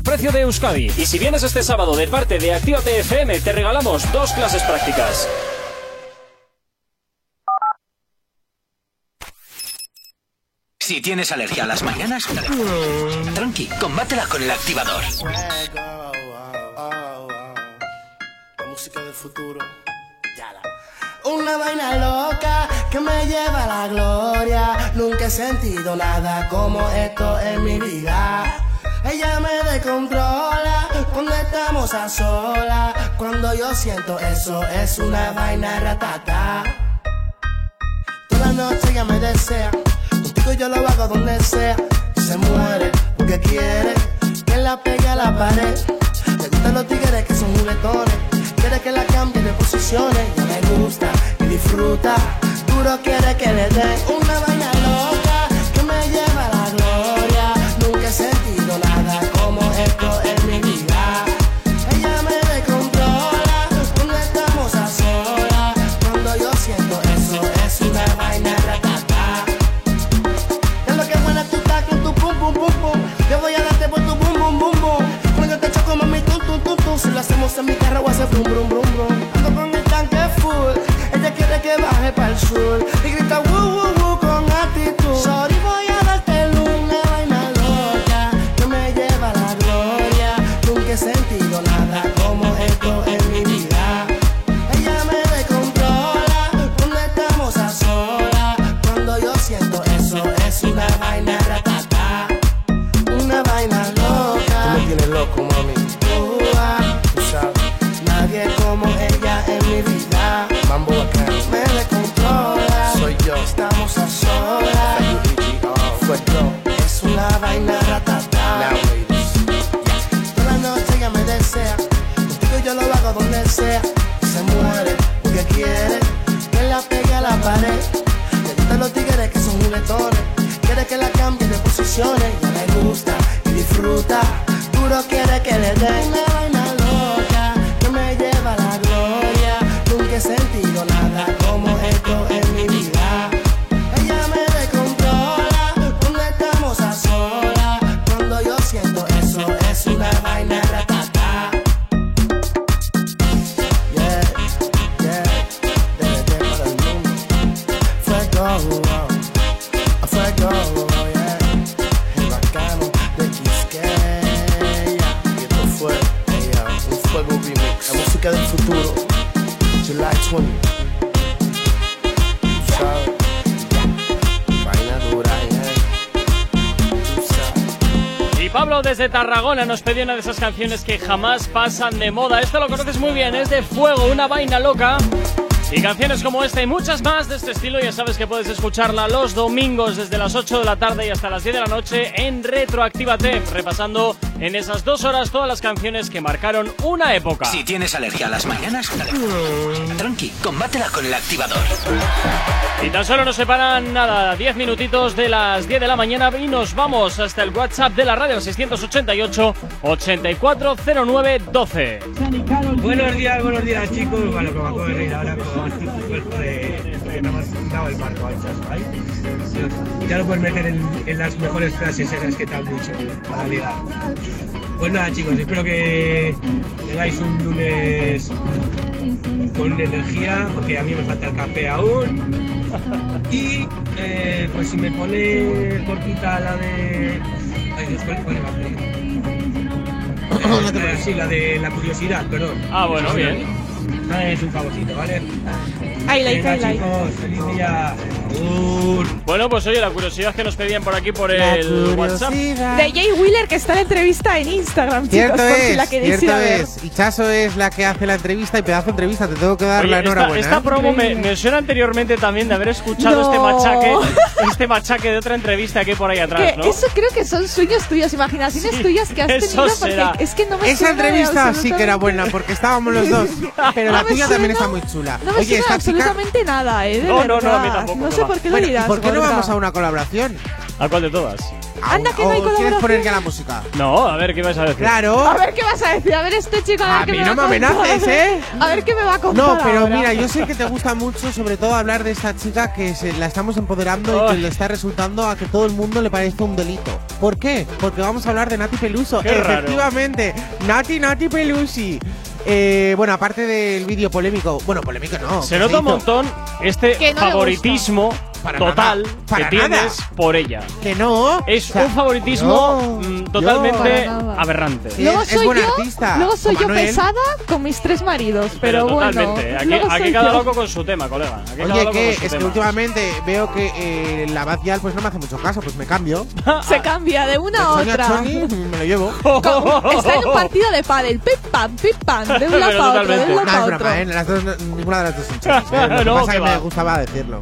precio de Euskadi. Y si vienes este sábado de parte de Actívate FM, te regalamos dos clases prácticas. Si tienes alergia a las mañanas, tranqui, combátela con el activador. La música del futuro. Una vaina loca que me lleva a la gloria. Nunca he sentido nada como esto en mi vida. Ella me descontrola cuando estamos a solas. Cuando yo siento eso es una vaina ratata. ella me desea. Contigo yo lo hago donde sea. Se muere porque quiere que la pegue a la pared. Le gustan los tigres que son juguetones. Quiere que la cambie de posiciones. Ya me gusta y disfruta. Duro quiere que le dé una vaina loca Si lo hacemos en mi carro hace brum brum brum brum. Ando con el tanque full. Ella quiere que baje para el sur y grita woo woo woo Se muere porque quiere que la pegue a la pared. Le gustan los tigres que son juguetones. Quiere que la cambie de posiciones. Ya le gusta y disfruta. Duro quiere que le dé Desde Tarragona nos pedía una de esas canciones que jamás pasan de moda. Esto lo conoces muy bien, es de Fuego, una vaina loca. Y canciones como esta y muchas más de este estilo, ya sabes que puedes escucharla los domingos desde las 8 de la tarde y hasta las 10 de la noche en Retroactívate, repasando en esas dos horas todas las canciones que marcaron una época. Si tienes alergia a las mañanas, tranqui, combátela con el activador. Y tan solo nos separan nada, 10 minutitos de las 10 de la mañana y nos vamos hasta el WhatsApp de la radio 688 840912. Buenos días, buenos días chicos. Bueno, como acabo de reír ahora con el cuerpo de que me hemos dado el barco al ahí. Ya lo puedes meter en, en las mejores frases esas que te han dicho para ligar. Pues nada chicos, espero que tengáis un lunes con energía, porque a mí me falta el café aún. Y eh, pues si me pone cortita la de... Ay Dios, ¿cuál? Eh, sí, la de la curiosidad, perdón. Ah, bueno, bien. Es un favorcito, ¿vale? Highlight, Venga, highlight. chicos, feliz día. Bueno, pues oye, la curiosidad que nos pedían por aquí por el WhatsApp. De Jay Wheeler, que está la entrevista en Instagram, chicos, Cierto por si es, la queréis ir cierto a ver. es. Y Chaso es la que hace la entrevista y pedazo de entrevista. Te tengo que dar Oye, la esta, enhorabuena. esta ¿eh? promo me, me suena anteriormente también de haber escuchado No. este machaque, este machaque de otra entrevista que hay por ahí atrás, Que ¿no? eso creo que son sueños tuyos, imaginaciones Sí, tuyas que has eso tenido será. porque es que no me Esa entrevista sí que era buena porque estábamos los dos. Pero No la tuya también está muy chula. No me Oye, suena chica. absolutamente nada, eh, de No, no, no, a mí tampoco, No sé por qué lo Bueno, ¿y dirás. por qué no vamos a una colaboración? ¿A cuál de todas? Anda, que no hay ¿O quieres colaboración. poner ya la música? No, a ver, ¿qué vas a decir? Claro. A ver qué vas a decir, a ver este chico a ver A qué mí me no va me a contar. amenaces, ¿eh? A ver qué me va a contar No, pero ahora. mira, yo sé que te gusta mucho, sobre todo hablar de esta chica que se, la estamos empoderando y que Ay. le está resultando a que todo el mundo le parece un delito. ¿Por qué? Porque vamos a hablar de Nati Peluso. Qué raro. Efectivamente, Nati Nati Pelusi. Eh, bueno, aparte del vídeo polémico, bueno, polémico no. Se nota un montón este favoritismo Para total nada, para que nada. tienes por ella. Que no. Es O sea, un favoritismo yo- mm, yo- totalmente aberrante. Sí, Luego es- es soy yo, artista, luego soy yo pesada con mis tres maridos, pero, bueno. totalmente. Aquí, luego aquí soy cada yo. loco con su tema, colega. Aquí Oye, que es que tema. últimamente veo que eh, la Bad pues no me hace mucho caso, pues me cambio. Se cambia de una a otra. Choni me lo llevo. Está en un partido de pádel, pip pam, pip pam, de un lado Pero para otro, de totalmente. un lado No, es para broma, otro. ¿eh? Las dos, ninguna de las dos son chonis, ¿eh? Lo que No, pasa que es que va. me gustaba decirlo.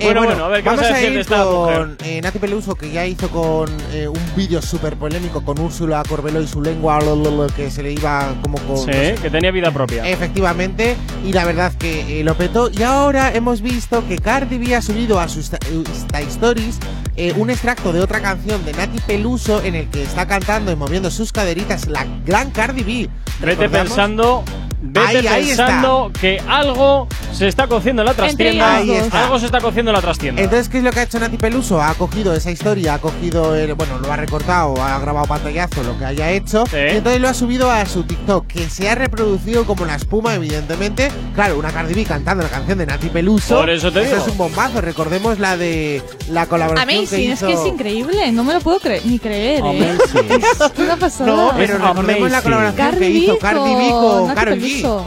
Eh, Bueno, bueno, a ver, ¿qué vamos a ir esta con eh, Nati Peluso, que ya hizo con eh, un vídeo súper polémico con Úrsula Corbelo y su lengua, lo, lo, lo, que se le iba como con. Sí, que tenía vida propia. Efectivamente, y la verdad que lo petó. Y ahora hemos visto que Cardi B ha subido a sus Insta Stories eh, un extracto de otra canción de Nati Peluso en el que está cantando y moviendo sus caderitas la gran Cardi B. Vete pensando, vete Ahí, ahí pensando que algo se está cociendo en la trastienda. Algo se está cociendo en la trastienda. Entonces, ¿qué es lo que ha hecho Nati Peluso? Ha cogido esa historia, ha cogido, el, bueno, lo ha recortado, ha grabado pantallazo, lo que haya hecho, y entonces lo ha subido a su TikTok, que se ha reproducido como la espuma, evidentemente. Claro, una Cardi B cantando la canción de Nati Peluso. Por eso te digo. es un bombazo. Recordemos la de la colaboración Amazing, es hizo. que es increíble, no me lo puedo cre- ni creer, ¿eh? Es una pasada. No, pero recordemos la colaboración que Cardi hizo B Cardi B con Karol G.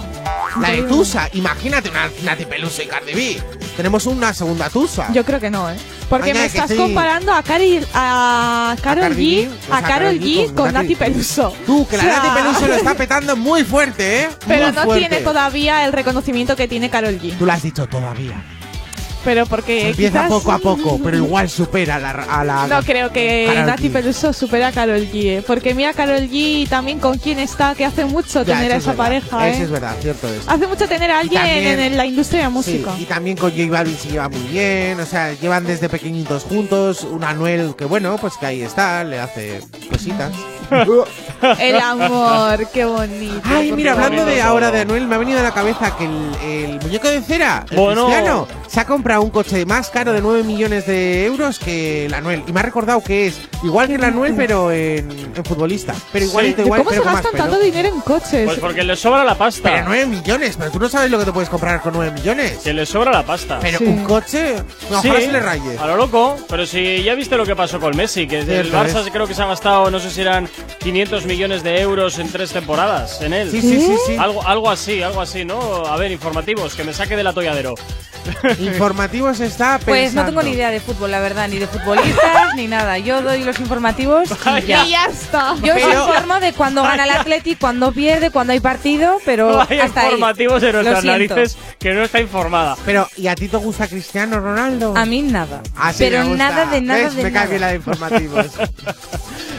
La de. Tusa. Imagínate una Nati Peluso y Cardi B. Tenemos una segunda Tusa. Yo creo que no, ¿eh? Porque me que estás sí. comparando a, Cari, a Cardi G, B, a Karol G G con con Nati Peluso. Tú, que la O sea, Nati Peluso lo está petando muy fuerte, ¿eh? Pero Muy no fuerte. tiene todavía el reconocimiento que tiene Karol G. Tú lo has dicho todavía. Pero porque Empieza quizás- poco a poco, pero igual supera a la. A la No creo que Nati. Peluso supera a Karol G. eh. Porque mira Karol G también con quién está, que hace mucho Ya, tener a es esa verdad, pareja, Eso ¿eh? es verdad, cierto es. Hace mucho tener a alguien también- en la industria de la música. Sí, y también con J Balvin se lleva muy bien, o sea, llevan desde pequeñitos juntos, un Anuel que bueno, pues que ahí está, le hace cositas. El amor, qué bonito. Ay, mira, hablando de ahora de Anuel, me ha venido a la cabeza que el, el muñeco de cera, el Bueno. cristiano, se ha comprado un coche más caro de 9 millones de euros que el Anuel. Y me ha recordado que es igual que el Anuel, pero en, en futbolista. Pero igualito, igual, ¿Cómo pero se gastan tanto dinero en coches? Pues porque le sobra la pasta. Pero 9 millones, pero tú no sabes lo que te puedes comprar con 9 millones. Que le sobra la pasta. Pero un coche, no, ojalá se le raye. A lo loco, pero si ya viste lo que pasó con Messi, que el Cierto Barça es. creo que se ha gastado, no sé si eran 500 millones de euros en tres temporadas en él. Sí, sí, sí, sí. Algo, algo así, algo así, ¿no? A ver, informativos, que me saque del atolladero. Informativos está pensando. Pues no tengo ni idea de fútbol, la verdad, ni de futbolistas ni nada. Yo doy los informativos y ya. Y ya está. Yo os Pero- informo de cuando gana el Atleti, cuando pierde, cuando hay partido, pero Hay hasta ahí. informativos de Lo nuestras narices que no está informada. Pero, ¿y a ti te gusta Cristiano Ronaldo? A mí nada. Así pero me gusta. nada de nada ¿Ves? de Me nada. cae bien la de informativos.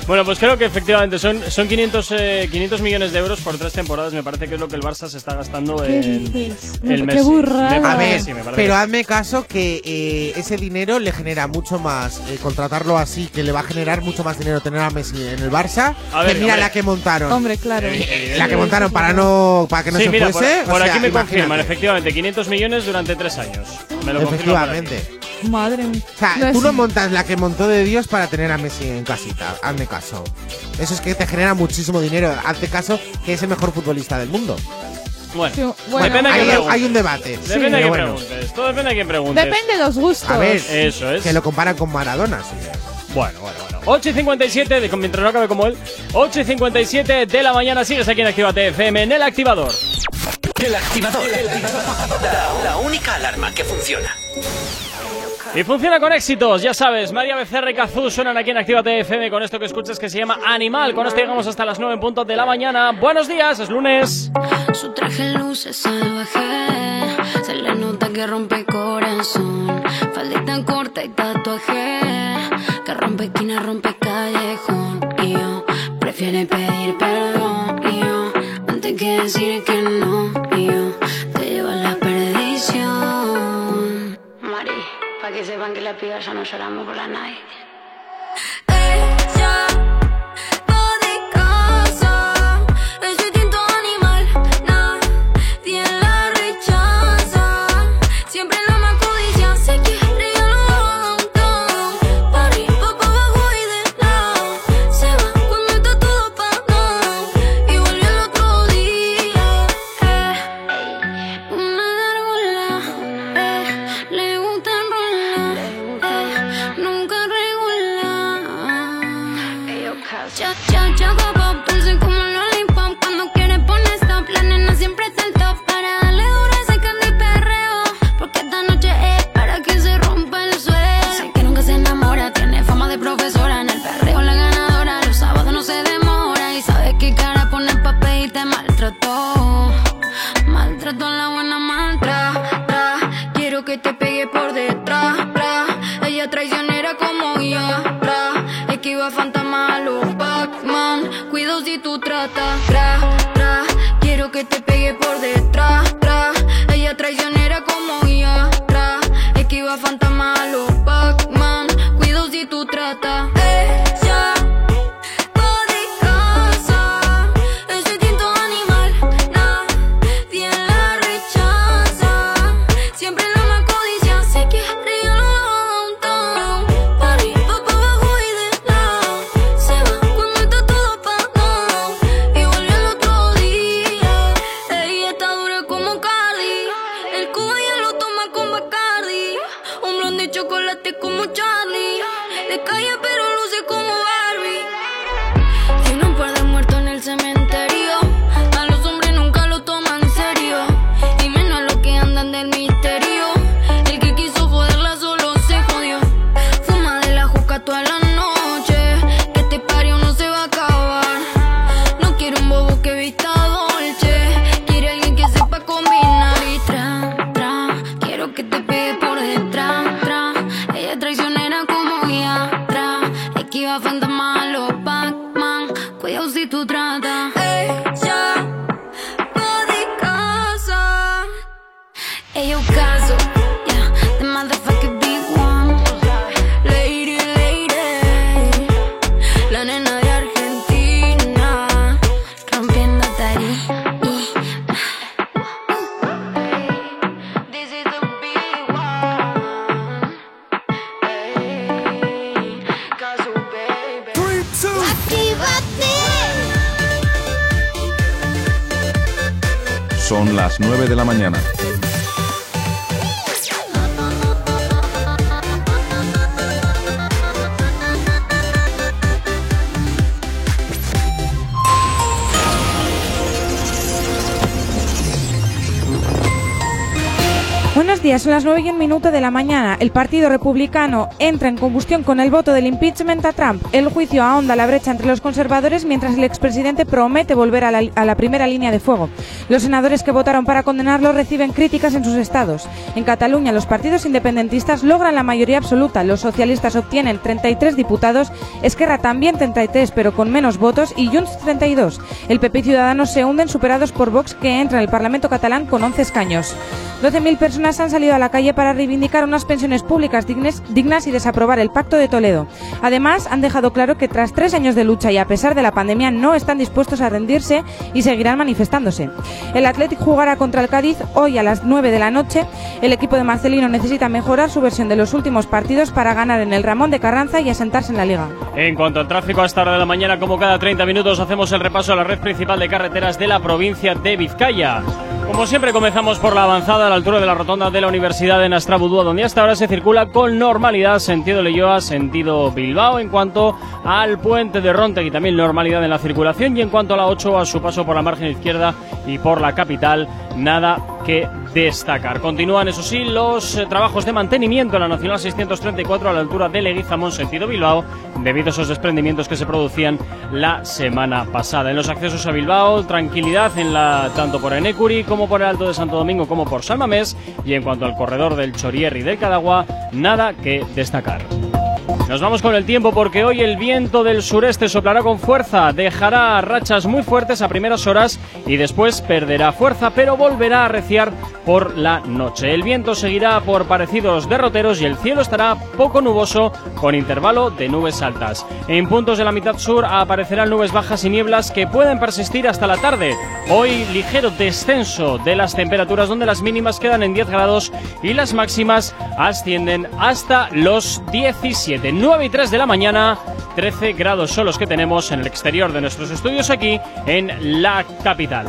Bueno, pues creo que efectivamente son, son 500, eh, 500 millones de euros por tres temporadas. Me parece que es lo que el Barça se está gastando ¿Qué en dices? el Qué Messi. burrada. Me A parece ver, sí, me pero hazme caso que eh, ese dinero le genera mucho más eh, contratarlo así, que le va a generar mucho más dinero tener a Messi en el Barça. A ver, que mira hombre. la que montaron. Hombre, claro. Eh, La que montaron para no para que no sí, se mira, fuese. por, por o sea, aquí me imagínate. confirman, efectivamente, 500 millones durante tres años. Me lo. Efectivamente. Madre mía. O sea, No tú no montas la que montó de Dios para tener a Messi en casita. Hazme caso. Eso es que te genera muchísimo dinero. Hazte caso que es el mejor futbolista del mundo. Bueno, Sí, bueno, depende de hay, un debate. Depende de quién bueno. preguntes. Todo depende de quién preguntes. Depende de los gustos. A ver, Eso es. que lo comparan con Maradona. sí. Bueno, bueno, bueno. 8 y 57, de, mientras no acabe como él. 8 y 57 de la mañana. Sigues aquí en Actívate FM en el activador. El activador. La, la única alarma que funciona. Y funciona con éxitos, ya sabes. María Becerra y Cazú suenan aquí en Actívate FM con esto que escuchas que se llama Animal. Con esto llegamos hasta las 9 en punto de la mañana. Buenos días, es lunes. Su traje luce salvaje, se le nota que rompe corazón. Faldita corta y tatuaje, que rompe esquina, rompe callejón. Y yo prefiere pedir perdón. Y yo antes que decir que no. Para que sepan que la piba ya no lloramos por la night. Ella Esquiva fantasma, lo Pac-Man. Cuido si tú tratas. 9 y un minuto de la mañana. El Partido Republicano entra en combustión con el voto del impeachment a Trump. El juicio ahonda la brecha entre los conservadores mientras el expresidente promete volver a la, a la primera línea de fuego. Los senadores que votaron para condenarlo reciben críticas en sus estados. En Cataluña, los partidos independentistas logran la mayoría absoluta. Los socialistas obtienen 33 diputados, Esquerra también 33, pero con menos votos, y Junts 32. El PP y Ciudadanos se hunden superados por Vox, que entra en el Parlamento catalán con 11 escaños. 12.000 personas han salido a la calle para reivindicar unas pensiones públicas dignas y desaprobar el Pacto de Toledo. Además, han dejado claro que tras tres años de lucha y a pesar de la pandemia no están dispuestos a rendirse y seguirán manifestándose. El Athletic jugará contra el Cádiz hoy a las 9 de la noche. El equipo de Marcelino necesita mejorar su versión de los últimos partidos para ganar en el Ramón de Carranza y asentarse en la liga. En cuanto al tráfico, a esta hora de la mañana, como cada 30 minutos, hacemos el repaso a la red principal de carreteras de la provincia de Vizcaya. Como siempre, comenzamos por la avanzada a la altura de la rotonda de la Universidad de Nastrabudúa, donde hasta ahora se circula con normalidad sentido Leyoa, sentido Bilbao. En cuanto al puente de Rontegui, también normalidad en la circulación. Y en cuanto a la 8, a su paso por la margen izquierda y por la capital, nada que destacar. Continúan, eso sí, los eh, trabajos de mantenimiento en la Nacional 634 a la altura de Leguizamón, sentido Bilbao, debido a esos desprendimientos que se producían la semana pasada. En los accesos a Bilbao, tranquilidad en la tanto por Enecuri como por el Alto de Santo Domingo como por San Mamés. Y en cuanto al corredor del Chorierri del Cadagua, nada que destacar. Nos vamos con el tiempo porque hoy el viento del sureste soplará con fuerza, dejará rachas muy fuertes a primeras horas y después perderá fuerza, pero volverá a arreciar por la noche. El viento seguirá por parecidos derroteros y el cielo estará poco nuboso con intervalo de nubes altas. En puntos de la mitad sur aparecerán nubes bajas y nieblas que pueden persistir hasta la tarde. Hoy ligero descenso de las temperaturas donde las mínimas quedan en 10 grados y las máximas ascienden hasta los 17. 9 y 3 de la mañana, 13 grados son los que tenemos en el exterior de nuestros estudios aquí en la capital.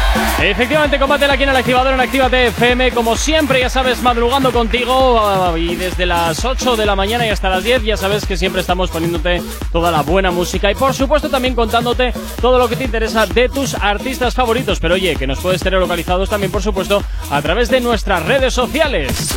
Efectivamente, combátela aquí en el activador en Actívate FM, como siempre, ya sabes, madrugando contigo ah, y desde las 8 de la mañana y hasta las 10, ya sabes que siempre estamos poniéndote toda la buena música y por supuesto también contándote todo lo que te interesa de tus artistas favoritos, pero oye, que nos puedes tener localizados también, por supuesto, a través de nuestras redes sociales.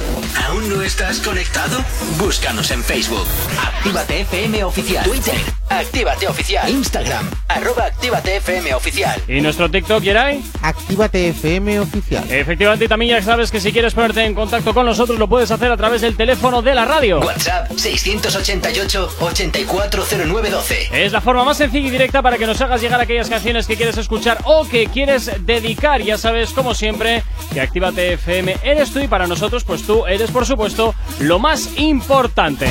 ¿Aún no estás conectado? Búscanos en Facebook. Actívate FM Oficial. Twitter. Actívate Oficial. Instagram. Arroba Actívate FM Oficial. ¿Y nuestro TikTok, Yeray? Actívate FM oficial. Efectivamente, y también ya sabes que si quieres ponerte en contacto con nosotros lo puedes hacer a través del teléfono de la radio. WhatsApp 688-840912. Es la forma más sencilla y directa para que nos hagas llegar aquellas canciones que quieres escuchar o que quieres dedicar. Ya sabes, como siempre, que Actívate FM eres tú y para nosotros, pues tú eres, por supuesto, lo más importante.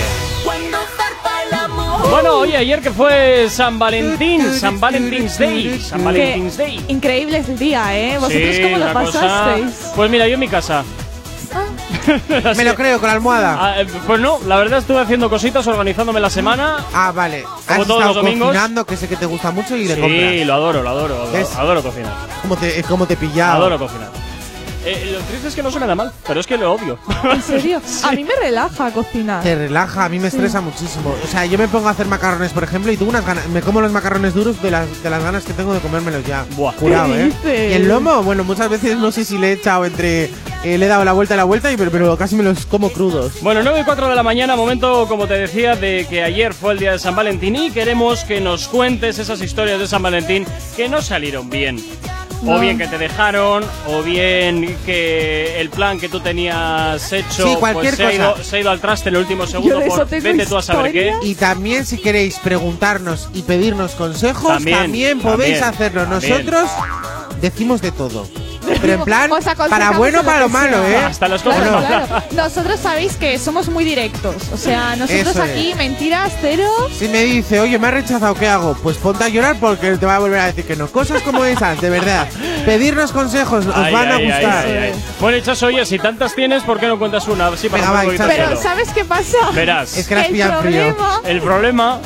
Bueno, oye, ayer que fue San Valentín, San Valentine's Day, San Valentine's Day. Increíble es el día, ¿eh? ¿Vosotros Sí, cómo lo una cosa- pasasteis? Pues mira, yo en mi casa. Me lo creo, con la almohada. Ah, eh, pues no, la verdad estuve haciendo cositas, organizándome la semana. Ah, vale. Como Has todos estado los domingos. cocinando, que sé que te gusta mucho y de Sí, compras. lo adoro, lo adoro, adoro, ¿Ves? adoro cocinar. ¿Cómo te, es como te he pillado. Adoro cocinar. Eh, lo triste es que no suena nada mal, pero es que lo odio. ¿En serio? A mí me relaja cocinar. Te relaja, a mí me estresa muchísimo. O sea, yo me pongo a hacer macarrones, por ejemplo, y tengo unas ganas, me como los macarrones duros de las, de las ganas que tengo de comérmelos ya. Buah. Jurado, ¿Qué ¿eh? dices? Y el lomo, bueno, muchas veces no sé si le he echado entre. eh, le he dado la vuelta a la vuelta, y, pero, pero casi me los como crudos. Bueno, 9 y 4 de la mañana, momento, como te decía, de que ayer fue el día de San Valentín y queremos que nos cuentes esas historias de San Valentín que no salieron bien. O bien que te dejaron, o bien que el plan que tú tenías hecho Sí, cualquier pues, se, ha ido, se ha ido al traste en el último segundo por vete tú a saber qué. Y también, si queréis preguntarnos y pedirnos consejos, También, también, podéis también, hacerlo. también. Nosotros decimos de todo. Pero en plan, para bueno o para lo malo. ¿eh? Hasta los Claro, claro. Nosotros sabéis que somos muy directos. O sea, nosotros Eso aquí, es. mentiras, cero. Si me dice, oye, me ha rechazado, ¿qué hago? Pues ponte a llorar porque te va a volver a decir que no. Cosas como esas, de verdad. Pedirnos consejos, os Ay, van a ay, gustar. ay, ay. Bueno, Chaso, oye, si tantas tienes, ¿por qué no cuentas una? Para Venga, un va, Pero. ¿sabes qué pasa? Verás. Es que las el pillan frío. El problema.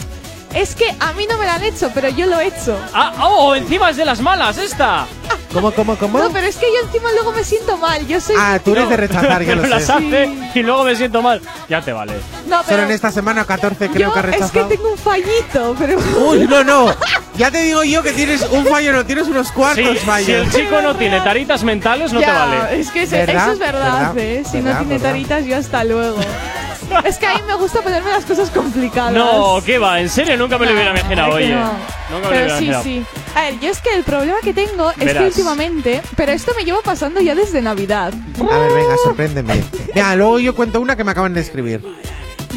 Es que a mí no me lo han hecho, pero yo lo he hecho. Ah, oh, encima es de las malas, esta. ¿Cómo, cómo, cómo? No, pero es que yo encima luego me siento mal. Yo soy. Ah, tú eres No, de rechazar, ya lo las sé. hace y luego me siento mal. Ya te vale. no, Solo pero en esta semana 14 creo yo que ha es que rechazado. tengo un fallito, pero. Uy, no, no. Ya te digo yo que tienes un fallo, no tienes unos cuartos Si, fallos. si el chico no tiene taritas mentales, no ya, te vale. es que eso es verdad, ¿Verdad? ¿eh? Si ¿Verdad? no tiene ¿Verdad? taritas, yo hasta luego. Es que a mí me gusta ponerme las cosas complicadas. No, ¿qué va? ¿En serio? Nunca me lo hubiera imaginado, oye. no. Nunca me lo Pero hubiera sí, imaginado. sí. A ver, yo es que el problema que tengo es que últimamente, pero esto me lleva pasando ya desde Navidad. A ver, venga, sorpréndeme. Venga, luego yo cuento una que me acaban de escribir.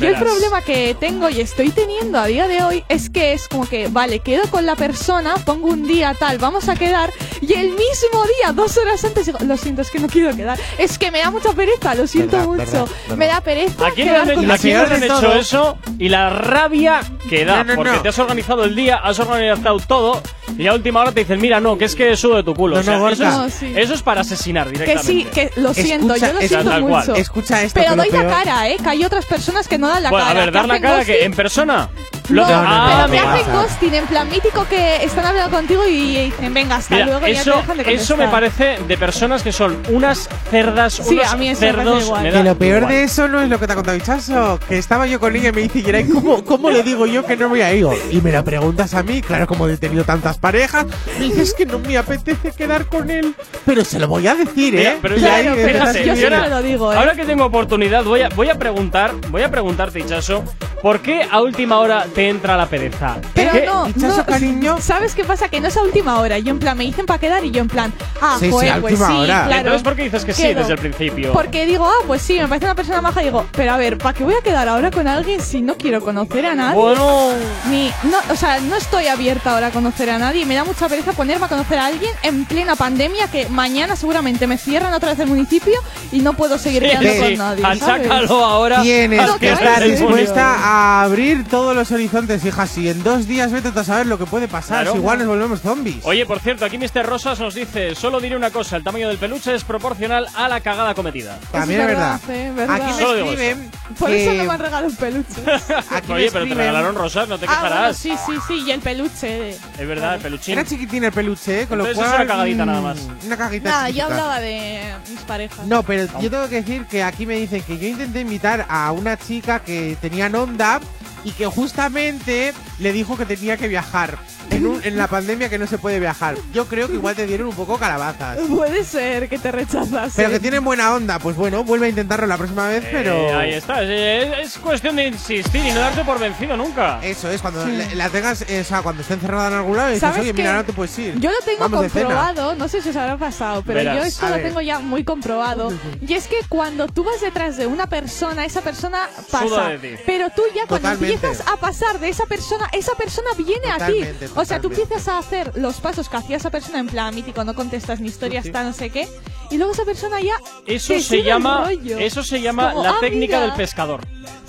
Yo el problema que tengo y estoy teniendo a día de hoy es que es como que, vale, quedo con la persona, pongo un día tal, vamos a quedar, y el mismo día, dos horas antes, digo, lo siento, es que no quiero quedar. Es que me da mucha pereza, lo siento Verdad, mucho. verdad, verdad. Me da pereza. ¿A quién le han, quedar con a la quién le han hecho eso? Y la rabia que da, No, no, porque no. te has organizado el día, has organizado todo, y a última hora te dicen, mira, no, que es que sudo de tu culo. No, O sea, no, eso, es, No, sí. eso es para asesinar Que directamente. sí, que lo siento, Escucha, yo lo siento mucho. Escucha esto. Pero que doy la cara, ¿eh? Que hay otras personas que no dan la Bueno, cara. a ver, dar la cara que en persona. No, No, no, no, ah, pero te hacen ghosting en plan mítico que están hablando contigo y dicen, venga, hasta Mira, luego y ya te eso, dejan de eso me parece de personas que son unas cerdas, Sí, unos a mí eso me cerdos. igual. me Que da lo peor igual. de eso no es lo que te ha contado Hichazo, que estaba yo con ella y me dice, Yeray, ¿cómo, ¿cómo le digo yo que no voy a ir? Y me la preguntas a mí, claro, como he tenido tantas parejas, me dices que no me apetece quedar con él, pero se lo voy a decir, Mira, ¿eh? pero ya- ahí Claro, empiezas pero a fíjate, yo siempre lo digo, ¿eh? Ahora que tengo oportunidad, voy a, voy a preguntar, voy a preguntarte, Hichazo, ¿por qué a última hora te entra la pereza? Pero ¿Qué? no, no, cariño. ¿Sabes qué pasa? Que no es a última hora. Yo en plan, me dicen para quedar y yo en plan, ah, Sí, sí, a pues última sí, hora. claro. Entonces, ¿por qué dices que sí Quedo. desde el principio? Porque digo, ah, pues sí, me parece una persona maja. Digo, pero a ver, ¿para qué voy a quedar ahora con alguien si no quiero conocer a nadie? Bueno, Ni, no, o sea, no estoy abierta ahora a conocer a nadie. Me da mucha pereza ponerme a conocer a alguien en plena pandemia que mañana seguramente me cierran otra vez el municipio y no puedo seguir quedando sí, con nadie. ¿sabes? achácalo ahora. Tienes que estar dispuesta a abrir todos los horizontes, hija. Si en dos días vete a saber lo que puede pasar, Claro. si igual nos volvemos zombies. Oye, por cierto, aquí Mr. Rosas nos dice, solo diré una cosa, el tamaño del peluche es proporcional a la cagada cometida. También es verdad. eh, verdad. Aquí Solo me digo escriben Por que eso no me han regalado peluches. aquí me Oye, pero te regalaron rosas, no te Ah, bueno, quejarás. sí, sí, sí, y el peluche. Es verdad, el peluchín. Era chiquitín el peluche, ¿eh? con lo Entonces cual es una cagadita mm, nada más. Una cagadita. Nada, yo hablaba de mis parejas. No, pero yo tengo que decir que aquí me dicen que yo intenté invitar a una chica que tenía onda y que justamente le dijo que tenía que viajar. En, un- en la pandemia que no se puede viajar. Yo creo que igual te dieron un poco calabazas. Puede ser que te rechazas. Pero que tienen buena onda, pues bueno, vuelve a intentarlo la próxima vez, pero. Eh, ahí está, es, es cuestión de insistir y no darte por vencido nunca. Eso es, cuando Sí. la, la tengas, eh, o sea, cuando esté encerrada en algún lado, dices, ¿Sabes oye, mira, no te puedes ir. Yo lo tengo Vamos de cena". comprobado, no sé si os habrá pasado, pero Verás. yo esto A lo ver. tengo ya muy comprobado. Y es que cuando tú vas detrás de una persona, esa persona pasa. Pero tú ya cuando Totalmente. empiezas a pasar de esa persona, esa persona viene a ti. O sea, tú empiezas a hacer los pasos que hacía esa persona en plan mítico, no contestas ni historias, está no sé qué. Y luego esa persona ya. Eso te se el llama, rollo. eso se llama Como, la "Ah, técnica mira". del pescador.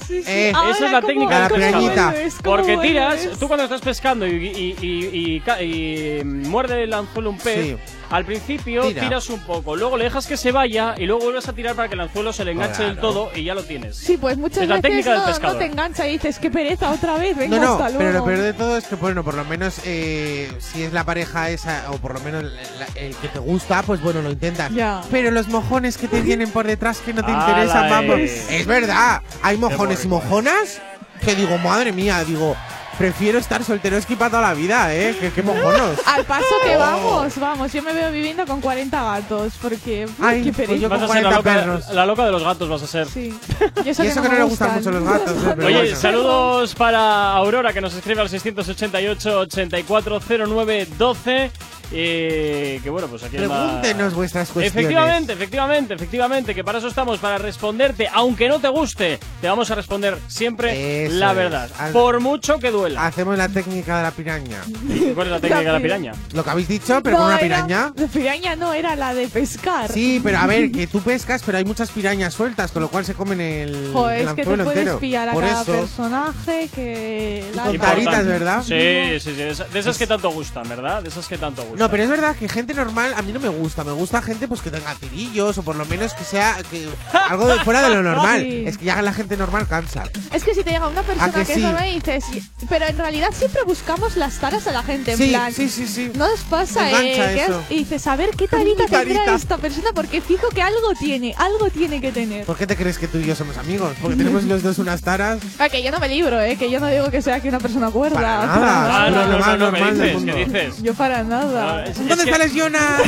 Sí, sí. Eh, Ahora, Esa es la ¿cómo- técnica del cómo pescador. vuelves? ¿Cómo Porque tiras, vuelves? tú cuando estás pescando y, y, y- y ca- y muerde el anzuelo un pez, Sí. Al principio Tira. tiras un poco, luego le dejas que se vaya y luego vuelves a tirar para que el anzuelo se le enganche del todo y ya lo tienes. Sí, pues muchas Es la veces técnica del no, pescador. no te engancha y dices, qué pereza, otra vez, venga, No, no, hasta pero luego. lo peor de todo es que, bueno, por lo menos eh, si es la pareja esa, o por lo menos la- el que te gusta, pues bueno, lo intentas. Ya. Pero los mojones que te vienen por detrás que no te interesan, vamos. eh. Es verdad, hay mojones y mojonas que digo, madre mía, digo, prefiero estar soltero para toda la vida, ¿eh? Que qué mojonos. Al paso que Oh. vamos, vamos, yo me veo viviendo con 40 gatos, porque Ay, qué pues pereza. yo Vas con a ser la 40 loca, perros. la loca de los gatos vas a ser. Sí. Y eso que no le gustan mucho los gatos, ¿eh? Pero Oye, bueno. saludos para Aurora que nos escribe al 688-8409-12. Eh, que bueno, pues aquí anda- Pregúntenos vuestras cuestiones. Efectivamente, efectivamente, efectivamente, que para eso estamos, para responderte, aunque no te guste, te vamos a responder siempre Eso la es. verdad, Al- por mucho que duela. Hacemos la técnica de la piraña. ¿Cuál es la técnica de la piraña? Lo que habéis dicho, pero No, con una era- piraña. De piraña no, era la de pescar. Sí, pero a ver, que tú pescas, pero hay muchas pirañas sueltas, con lo cual se comen el, Joder, el es que te anzuelo puedes entero. pillar a Por cada eso, personaje que... la- con caritas, ¿verdad? Sí, sí, sí, de esas, de esas que tanto gustan, ¿verdad? De esas que tanto gustan. No, pero es verdad que gente normal a mí no me gusta. Me gusta gente pues que tenga tirillos o por lo menos que sea que, algo de, fuera de lo normal. Sí. Es que ya la gente normal cansa. Es que si te llega una persona ¿A que que, sí? eso me dices, y- pero en realidad siempre buscamos las taras a la gente, en Sí, plan. sí, sí, sí. No os pasa, Me eh, que has- y dices, a ver qué tarita tendrá esta persona, porque fijo que algo tiene, algo tiene que tener. ¿Por qué te crees que tú y yo somos amigos? Porque tenemos los dos unas taras. Ah, que yo no me libro, eh, que yo no digo que sea aquí una persona cuerda. Para para nada. Ah, no, no, no, no, ¿qué normal del dices? ¿Qué dices? Yo para nada. Ah, es- ¿Dónde es que está Jonas?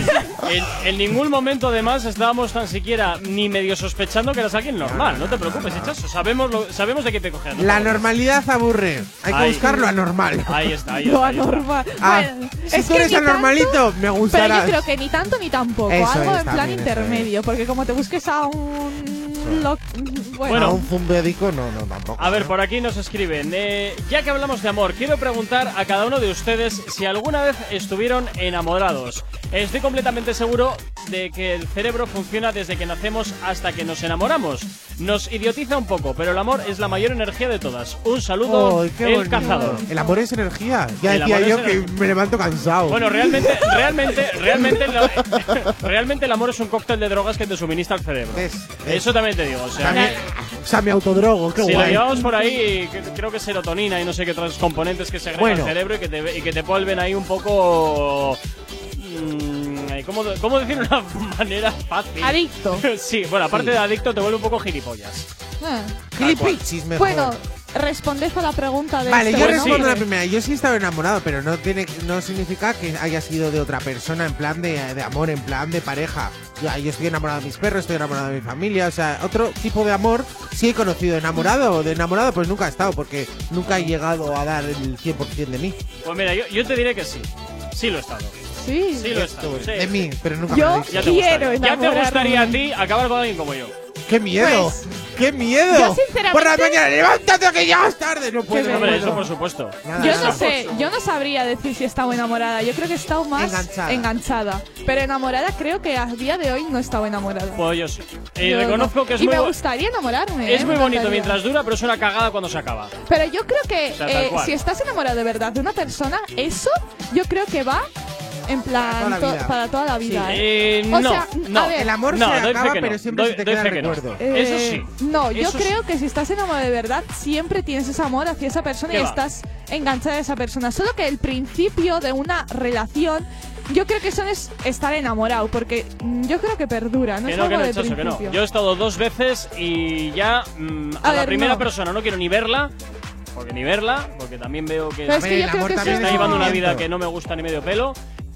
en, en ningún momento, además, estábamos tan siquiera ni medio sospechando que eras alguien normal. No te preocupes, Hichazo. Sabemos, lo- sabemos de qué te coges. La normalidad aburre. Hay que. Buscar lo anormal. Ahí está, ahí Lo está. ahí está. anormal. Ah, Bueno, si es tú que eres ni tanto- anormalito, me Pero gustará. yo creo que ni tanto ni tampoco. Eso algo en plan intermedio. Porque como te busques a un. lo- bueno, Bueno. A un zumbédico, no, no, tampoco. A ver, por aquí nos escriben. eh, ya que hablamos de amor, quiero preguntar a cada uno de ustedes si alguna vez estuvieron enamorados. Estoy completamente seguro de que el cerebro funciona desde que nacemos hasta que nos enamoramos. Nos idiotiza un poco, pero el amor es la mayor energía de todas. Un saludo, qué el bonito. El amor es energía. Ya El decía amor yo es que me levanto cansado. Bueno, realmente, realmente, realmente, la- realmente el amor es un cóctel de drogas que te suministra el cerebro. ¿Ves? Eso también te digo. O sea, También- o sea, me autodrogo, qué si lo guay. llevamos por ahí, que- creo que serotonina y no sé qué otros componentes que segregan Bueno. el cerebro y que te, y que te vuelven ahí un poco. mm, ¿Cómo, cómo decir de una manera fácil? Adicto. sí, bueno, aparte Sí. de adicto, te vuelve un poco gilipollas. ah. Gilipichis mejor. bueno, responded a la pregunta de Vale, este, yo respondo la primera. Yo sí he estado enamorado, pero no tiene, no significa que haya sido de otra persona en plan de, de amor, en plan de pareja. Yo, yo estoy enamorado de mis perros, estoy enamorado de mi familia, o sea, otro tipo de amor sí he conocido. Enamorado, de enamorado pues nunca he estado, porque nunca he llegado a dar el 100% de mí. Pues mira, yo, yo te diré que sí. Sí lo he estado. Sí. Sí lo he estado. sí. De mí, pero nunca Yo me lo he dicho. Ya te quiero gustaría. Ya te gustaría a ti acabar con alguien como yo. ¡Qué miedo! Pues, ¡Qué miedo! yo sinceramente- Por la mañana, levántate que ya es tarde. No puedo. no Hombre, eso por supuesto. Nada, Yo nada. no sé, yo no sabría decir si he estado enamorada. Yo creo que he estado más Enganchada. enganchada. Pero enamorada creo que a día de hoy no he estado enamorada. Pues yo sí. Y Yo reconozco no. que es y muy, me gustaría enamorarme. es ¿eh? muy bonito mientras dura, pero es una cagada cuando se acaba. Pero yo creo que O sea, tal eh, si estás enamorado de verdad de una persona, eso yo creo que va en plan toda la to- vida. para toda la vida. ¿eh? Eh, O no, sea, no. a ver, El amor No, se acaba, que no. pero siempre Doy- se te queda el que no. recuerdo. Eh, Eso sí. No, yo Eso sí. creo que si estás enamorado de verdad, siempre tienes ese amor hacia esa persona ¿Qué y va? estás enganchada a esa persona. Solo que el principio de una relación, yo creo que eso es estar enamorado, porque mm, yo creo que perdura, no Que es no, que algo no, de Chaso, que no. principio. Yo he estado dos veces y ya mm, a, A la ver, primera no. persona no quiero ni verla. porque ni verla, porque también veo que, es que se yo creo que está eso- llevando una vida que no me gusta ni medio pelo.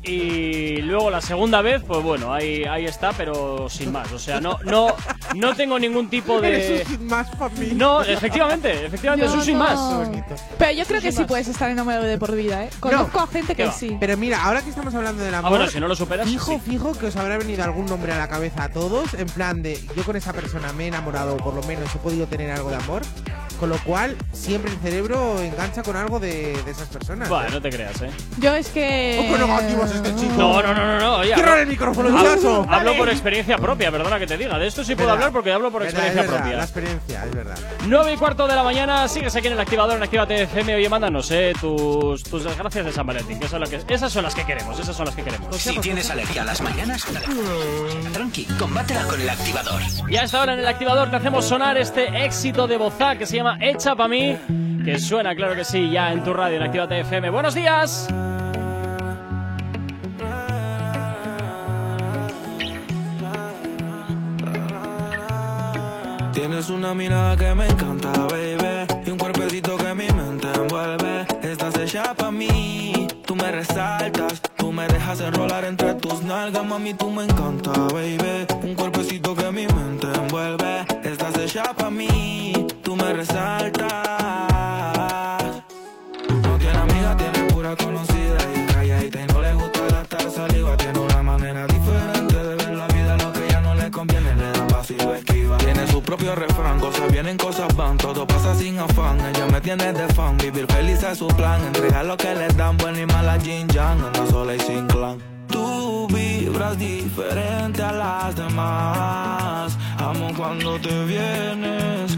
Y luego la segunda vez, pues bueno, ahí, ahí está, pero sin más. O sea, no, no, no tengo ningún tipo de. Eres un sin más mí. No, efectivamente, efectivamente, Yo es un sin no. más. Pero yo creo que sí más. puedes estar enamorado de por vida, ¿eh? Conozco a gente ¿Qué que va? sí. Pero mira, ahora que estamos hablando del amor. Ah, bueno, si no lo superas. Fijo, sí. fijo que os habrá venido algún nombre a la cabeza a todos, en plan de yo con esa persona me he enamorado o por lo menos he podido tener algo de amor, con lo cual siempre el cerebro engancha con algo de, de esas personas. Vale, no te creas, eh. Yo es que. Ojo negativo es este chico. No, no, no, no, no. Oye, Cierra hablo- el micrófono, hablo- muchacho. Hablo por experiencia propia, perdona que te diga. De esto sí puedo Verdad. hablar porque hablo por experiencia propia. La experiencia, es verdad. 9 y cuarto de la mañana, sigues aquí en el activador en Actívate FM. Oye, mándanos eh, tus, tus desgracias de San Valentín, que, son lo que esas son las que queremos, esas son las que queremos. Si tienes alergia a las mañanas, tranqui, combátela con el activador. Y a esta hora en el activador te hacemos sonar este éxito de Bozá que se llama Hecha pa' mí, que suena, claro que sí, ya en tu radio en Actívate FM. ¡Buenos días! Tienes una mirada que me encanta, baby. Y un cuerpecito que mi mente envuelve. Estás hecha pa' mí. Tú me resaltas. Tú me dejas enrolar entre tus nalgas, mami. Tú me encanta, baby. Un cuerpecito que mi mente envuelve. Estás hecha pa' mí. Tú me resaltas. Propio refrán, cosas vienen, cosas van. Todo pasa sin afán. Ella me tiene de fan. Vivir feliz es su plan. Entregar lo que le dan, buena y mala Jin Yang. Anda sola y sin clan. Tú vibras diferente a las demás. Amo cuando te vienes,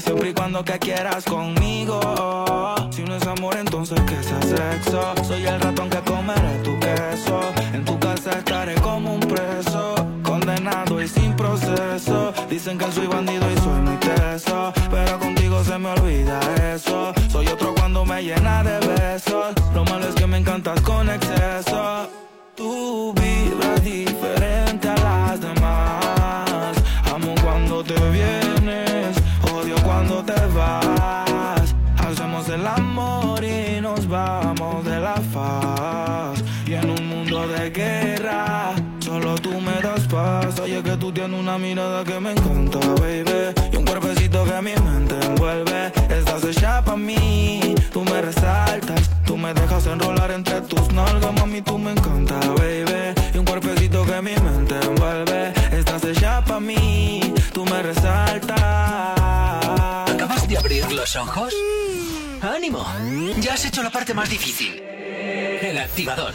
siempre y cuando que quieras conmigo. Si no es amor, entonces que sea sexo. Soy el ratón que comerá tu queso. En tu casa estaré como un preso, condenado y sin proceso. Dicen que soy bandido y soy muy teso, pero contigo se me olvida eso. Soy otro cuando me llena de besos. Lo malo es que me encantas con exceso. Tú mirada que me encanta, baby. Y un cuerpecito que mi mente envuelve. Estás hecha pa' mí, tú me resaltas. Tú me dejas enrolar entre tus nalgas, mami, tú me encanta, baby. Y un cuerpecito que mi mente envuelve. Estás hecha pa' mí, tú me resaltas. ¿Acabas de abrir los ojos? ¡Ánimo! Ya has hecho la parte más difícil. El activador.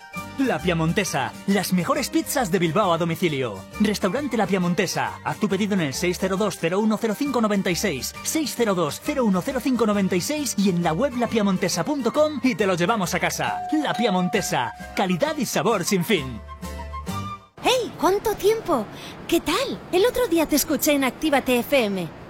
La Piamontesa, las mejores pizzas de Bilbao a domicilio. Restaurante La Piamontesa. Haz tu pedido en el 602-010596, 602-010596 y en la web lapiamontesa.com y te lo llevamos a casa. La Piamontesa, calidad y sabor sin fin. ¡Hey! ¿Cuánto tiempo? ¿Qué tal? El otro día te escuché en Actívate FM.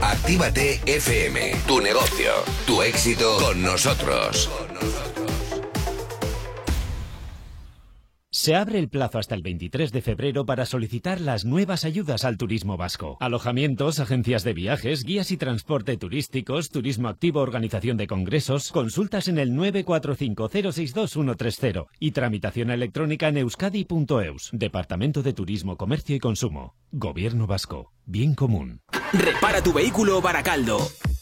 Actívate FM, tu negocio, tu éxito con nosotros. Se abre el plazo hasta el 23 de febrero para solicitar las nuevas ayudas al turismo vasco. Alojamientos, agencias de viajes, guías y transporte turísticos, turismo activo, organización de congresos, consultas en el 945062130 y tramitación electrónica en euskadi.eus. Departamento de Turismo, Comercio y Consumo. Gobierno vasco. Bien común. Repara tu vehículo Baracaldo.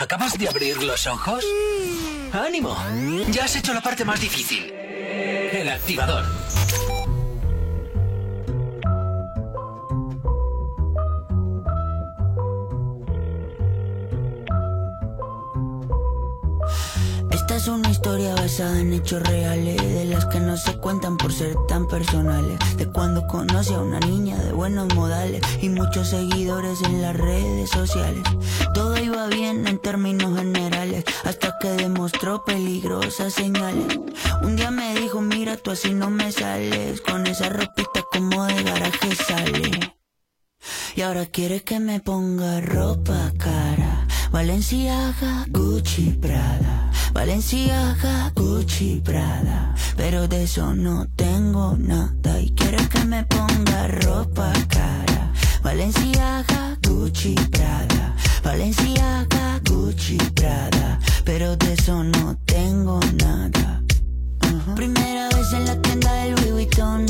¿Acabas de abrir los ojos? ¡Ánimo! Ya has hecho la parte más difícil. El activador. Esta es una historia basada en hechos reales, de las que no se cuentan por ser tan personales. De cuando conoce a una niña de buenos modales y muchos seguidores en las redes sociales. Bien en términos generales, hasta que demostró peligrosas señales. Un día me dijo, mira, tú así no me sales, con esa ropita como de garaje sale. Y ahora quiere que me ponga ropa cara. Valenciaga, Gucci, Prada. Valenciaga, Gucci, Prada. Pero de eso no tengo nada. Y quiere que me ponga ropa cara. Valenciaga, Gucci, Prada. Valenciaga, Gucci, Prada. Pero de eso no tengo nada. Primera vez en la tienda del Louis Vuitton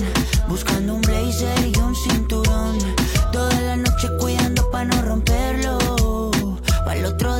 Buscando un blazer y un cinturón Toda la noche cuidando pa' no romperlo Pa' el otro día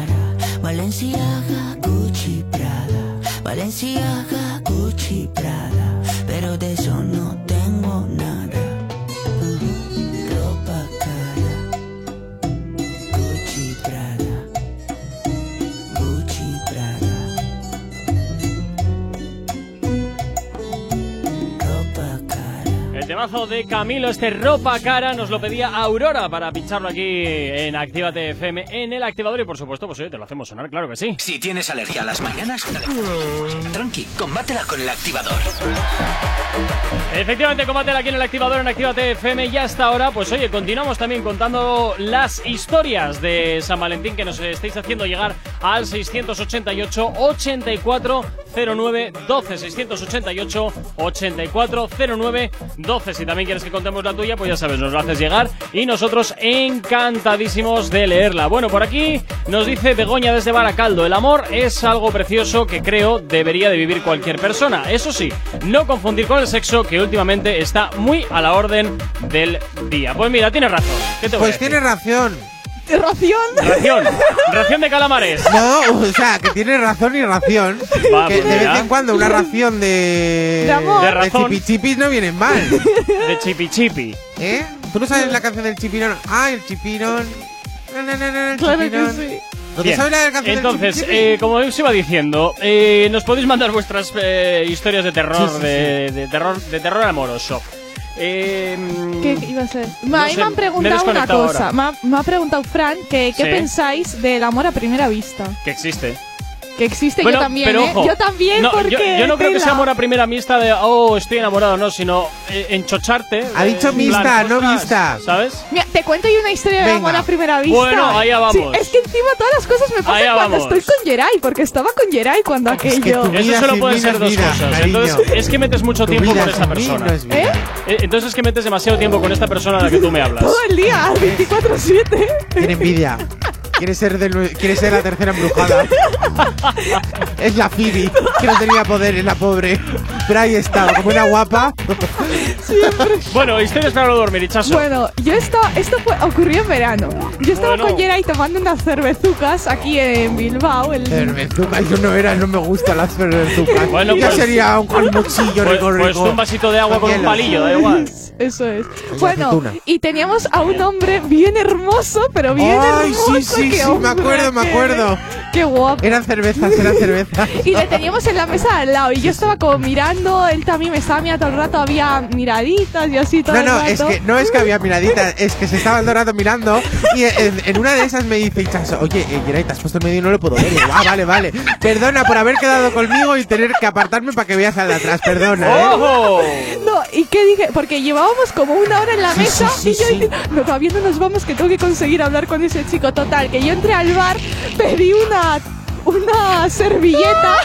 Valenciaga, Gucci, Prada. Valenciaga, Gucci, Prada. Pero de eso no tengo Temazo de Camilo, este ropa cara, nos lo pedía Aurora para pincharlo aquí en Actívate FM, en el activador y por supuesto, pues oye, te lo hacemos sonar, claro que sí. Si tienes alergia a las mañanas, tranqui, combátela con el activador. Efectivamente, combátela aquí en el activador en Actívate FM y hasta ahora, pues oye, continuamos también contando las historias de San Valentín que nos estáis haciendo llegar al 688 8409 12 688 8409 12 si también quieres que contemos la tuya pues ya sabes nos lo haces llegar. Y nosotros encantadísimos de leerla. Bueno por aquí nos dice Begoña desde Baracaldo el amor es algo precioso que creo debería de vivir cualquier persona. Eso sí no confundir con el sexo que últimamente está muy a la orden del día pues mira tienes razón. ¿Qué te voy a Pues decir? tiene razón. ¿Ración? Ración, ración de calamares. No, o sea, que tiene razón y ración. Va, que pues de vez mira. en cuando una ración de. De amor. De razón. chipichipis no vienen mal. De chipi chipi. ¿Eh? ¿Tú no sabes la canción del chipirón? Ah, el chipirón. Na, na, na, na, el Claro que chipirón. sí. ¿No te Bien. sabes la canción Entonces, del chipichipi? eh, como os iba diciendo, eh, nos podéis mandar vuestras eh, historias de terror, Sí, sí, de, de terror, de terror amoroso. Eh, ¿Qué iba a ser? No a mí sé, me han me preguntado una cosa. Me ha, me ha preguntado Fran que qué Sí. pensáis del amor a primera vista. que existe. Que existe Bueno, yo también, pero ¿eh? ojo, Yo también, no, porque. yo, yo no creo que tela. sea amor a primera vista de, oh, estoy enamorado, no, sino eh, enchocharte. Ha eh, dicho plan, no vista. ¿Sabes? Mira, te cuento yo una historia de Venga. amor a primera vista. Bueno, allá vamos. Sí, es que encima todas las cosas me pasan Allá cuando vamos. estoy con Geray, porque estaba con Geray cuando aquello. tu Eso solo pueden ser dos es vida, cosas. cariño. Entonces, es que metes mucho Tu tiempo con mí persona. no es. ¿Eh? Eh, Entonces es que metes demasiado tiempo con esta persona a la que tú me hablas. Todo el día, 24-7. Tiene envidia. Quiere ser, de, quiere ser la tercera embrujada. es la Phoebe, que no tenía poder, es la pobre. Pero ahí está, como una guapa. Bueno, historias para no dormir, Ichazo. Bueno, yo estaba, esto fue, ocurrió en verano. Yo estaba Bueno. con Geray tomando unas cervezucas aquí en Bilbao. El, Cervezuca, eso no era, no me gustan las cervezucas. Bueno, ya pues- sería un calmochillo Pues, rico, pues un vasito de agua con un hielo. palillo, da igual. Eso es. Bueno, y teníamos a un hombre bien hermoso, pero bien Ay, hermoso. sí, sí, sí, me acuerdo, me acuerdo. Qué guapo. Eran cervezas, eran cervezas. Y le teníamos en la mesa al lado. Y yo estaba como mirando, él también me estaba mirando todo el rato, había miraditas y así todo No, el no, rato. es que no es que había miraditas, es que se estaban todo el rato mirando y en, en una de esas me dice oye, eh, Geray, te has puesto en medio y no lo puedo ver. Y ah, vale, vale. Perdona por haber quedado conmigo y tener que apartarme para que veas al de atrás, perdona, ¿eh? ¡Ojo! No, ¿y qué dije? Porque llevábamos como una hora en la Sí, mesa sí, sí, y yo sí. dije, no, todavía no nos vamos, que tengo que conseguir hablar con ese chico. Total, que yo entré al bar, pedí una una servilleta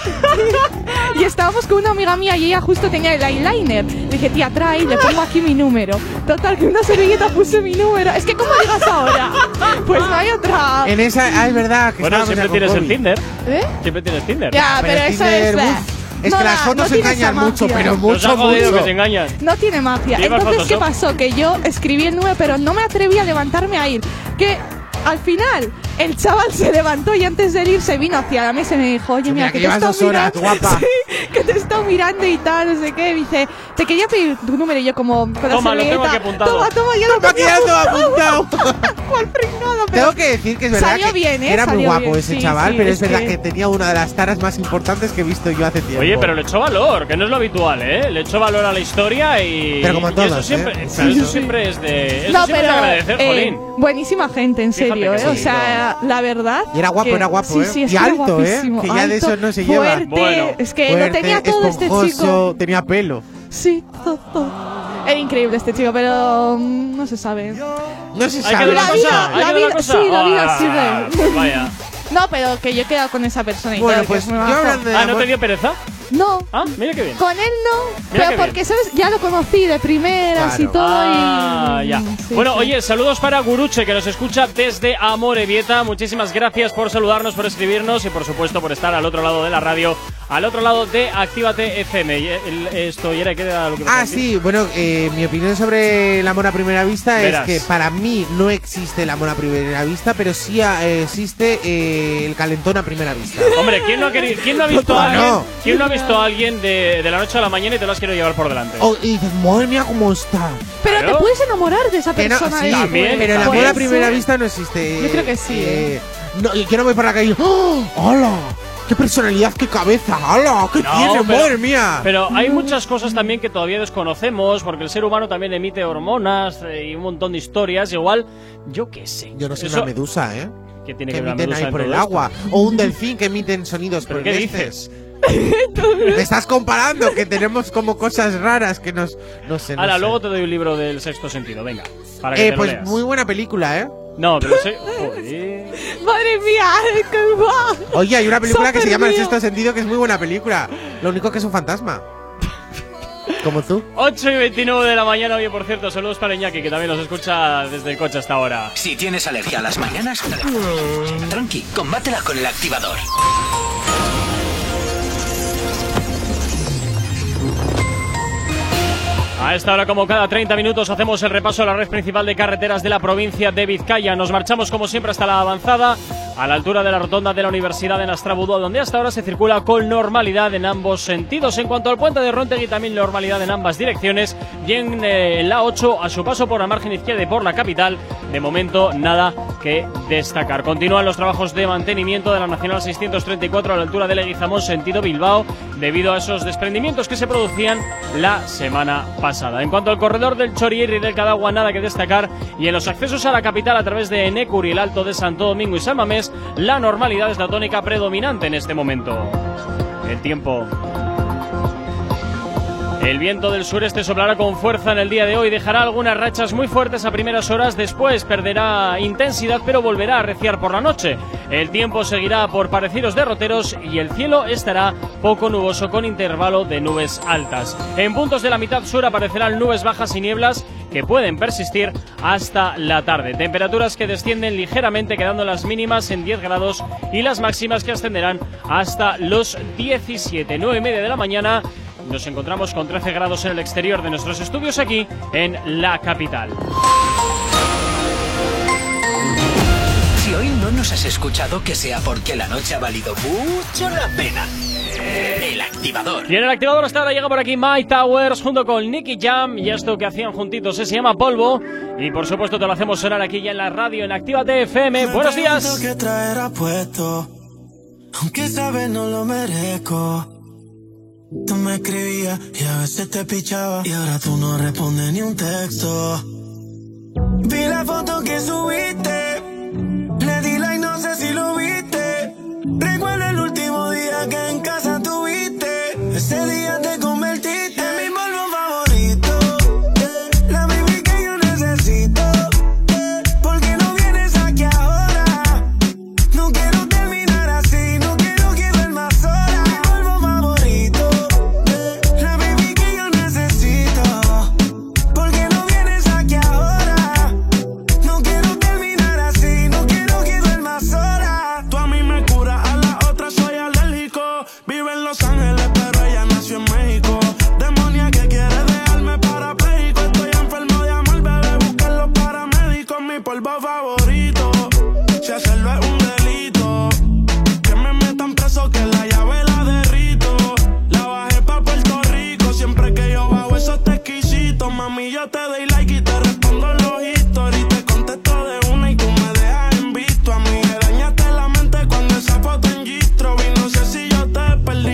y estábamos con una amiga mía y ella justo tenía el eyeliner. Le dije, tía, trae, le pongo aquí mi número. Total, que una servilleta puse mi número. Es que, ¿cómo llegas ahora? Pues no hay otra. En esa, ah, es verdad que Bueno, siempre tienes el. Tinder. ¿Eh? Siempre tienes Tinder. Ya, pero, eso Tinder, es. uf, es no que las fotos no tiene engañan mucho, pero mucho, mucho. que se engañan. No tiene magia. Entonces, ¿qué pasó? Que yo escribí el número, pero no me atreví a levantarme a ir. Que al final el chaval se levantó y antes de ir se vino hacia la mesa y me dijo, oye, mira, que te he estado mirando. guapa. Sí, que te he estado mirando y tal, no sé qué. Me dice, te quería pedir tu número y yo como con la Toma, lo tengo aquí apuntado. Toma, toma, ya lo lo he apuntado. Cuál pringado, pero Tengo que decir que es verdad Salió que bien, ¿eh? era muy Salió guapo bien. ese Sí, chaval, sí, pero es es verdad que- que... tenía una de las taras más importantes que he visto yo hace tiempo. Oye, pero le echó valor, que no es lo habitual, ¿eh? Le echó valor a la historia y. Pero como y eso todos, siempre, ¿eh? pero eso sí. siempre es de. Eso no, siempre pero es de agradecer, eh, Jolín. buenísima gente, en Fíjate serio, ¿eh? O sea, la verdad. Y era guapo, que- era guapo, sí, ¿eh? Sí, es Y alto, ¿eh? Que ya de alto, eso no se lleva. fuerte, Bueno. es que lo Fuerte, tenía todo este chico. tenía pelo. Sí, todo, todo. Era increíble este chico, pero mm, no se sabe. No se sabe. La vida- la vida- sí, la vida Ah, sigue. Vaya. No, pero que yo he quedado con esa persona y Bueno, todo, que pues es muy yo de Ah, ¿no te dio pereza? No, Ah, mira qué bien. con él no, Mira pero porque, ¿sabes? Ya lo conocí de primeras y todo Ah, y... ya. sí, bueno, sí. oye, saludos para Guruche, que nos escucha desde Amorebieta. Muchísimas gracias por saludarnos, por escribirnos y, por supuesto, por estar al otro lado de la radio, al otro lado de Actívate FM. Y el- esto, y era ¿qué era lo que Ah, decir? sí, bueno, eh, mi opinión sobre el amor a primera vista Verás. es que para mí no existe el amor a primera vista, pero sí eh, existe eh, el calentón a primera vista. Hombre, ¿quién no ha, querido, quién no ha visto a alguien, no. ¿quién no ha visto a alguien de, de la noche a la mañana y te lo has querido llevar por delante? Oh, y dices, madre mía, cómo está. Pero Claro. te puedes enamorar de esa Que no, persona sí, después. También, pero el amor a primera vista no existe. Yo creo que sí, Eh, no, y que no voy por la calle. ¡Oh! ¡Hola! ¡Qué personalidad, qué cabeza! ¡Hala! ¡Qué No, tiene, pero- madre mía! Pero hay muchas cosas también que todavía desconocemos, porque el ser humano también emite hormonas eh, y un montón de historias. Igual, yo qué sé. Yo no soy Eso- una medusa, ¿eh? ¿Qué tiene que que ver la emiten medusa ahí en por el esto? agua. O un delfín que emiten sonidos ¿Pero por qué dices? Me estás comparando que tenemos como cosas raras que nos. No sé. No Ahora, sé. luego te doy un libro del sexto sentido, venga. Para que Eh, te lo pues leas. muy buena película, ¿eh? No, pero sé. Joder. Madre mía, qué guau. Oye, hay una película que se llama El sexto sentido que es muy buena película. Lo único que es un fantasma. Como tú. 8 y 29 de la mañana, oye, por cierto, saludos para Iñaki, que también nos escucha desde el coche hasta ahora. Si tienes alergia a las mañanas, tranqui, combátela con el activador. Thank you. A esta hora, como cada 30 minutos, hacemos el repaso a la red principal de carreteras de la provincia de Vizcaya. Nos marchamos, como siempre, hasta la avanzada, a la altura de la rotonda de la Universidad de Nastrabudú, donde hasta ahora se circula con normalidad en ambos sentidos. En cuanto al puente de Rontegui, también normalidad en ambas direcciones. Y en eh, la 8, a su paso por la margen izquierda y por la capital, de momento nada que destacar. Continúan los trabajos de mantenimiento de la Nacional 634 a la altura de Leguizamón, sentido Bilbao, debido a esos desprendimientos que se producían la semana pasada. En cuanto al corredor del Chorier y del Cadagua, nada que destacar. Y en los accesos a la capital a través de Enecur y el Alto de Santo Domingo y San Mamés, la normalidad es la tónica predominante en este momento. El tiempo. El viento del sureste soplará con fuerza en el día de hoy, dejará algunas rachas muy fuertes a primeras horas, después perderá intensidad pero volverá a arreciar por la noche. El tiempo seguirá por parecidos derroteros y el cielo estará poco nuboso con intervalo de nubes altas. En puntos de la mitad sur aparecerán nubes bajas y nieblas que pueden persistir hasta la tarde. Temperaturas que descienden ligeramente quedando las mínimas en 10 grados y las máximas que ascenderán hasta los 17. 9 y media de la mañana. Nos encontramos con 13 grados en el exterior de nuestros estudios aquí en la capital. Si hoy no nos has escuchado, que sea porque la noche ha valido mucho la pena. El activador. Y en el activador hasta ahora llega por aquí My Towers junto con Nicky Jam y esto que hacían juntitos eh, se llama Polvo y por supuesto te lo hacemos sonar aquí ya en la radio en Actívate FM. Buenos días. que traerá puesto, aunque sabes no lo merezco. Tú me escribías y a veces te pichaba y ahora tú no respondes ni un texto. Vi la foto que subiste, le di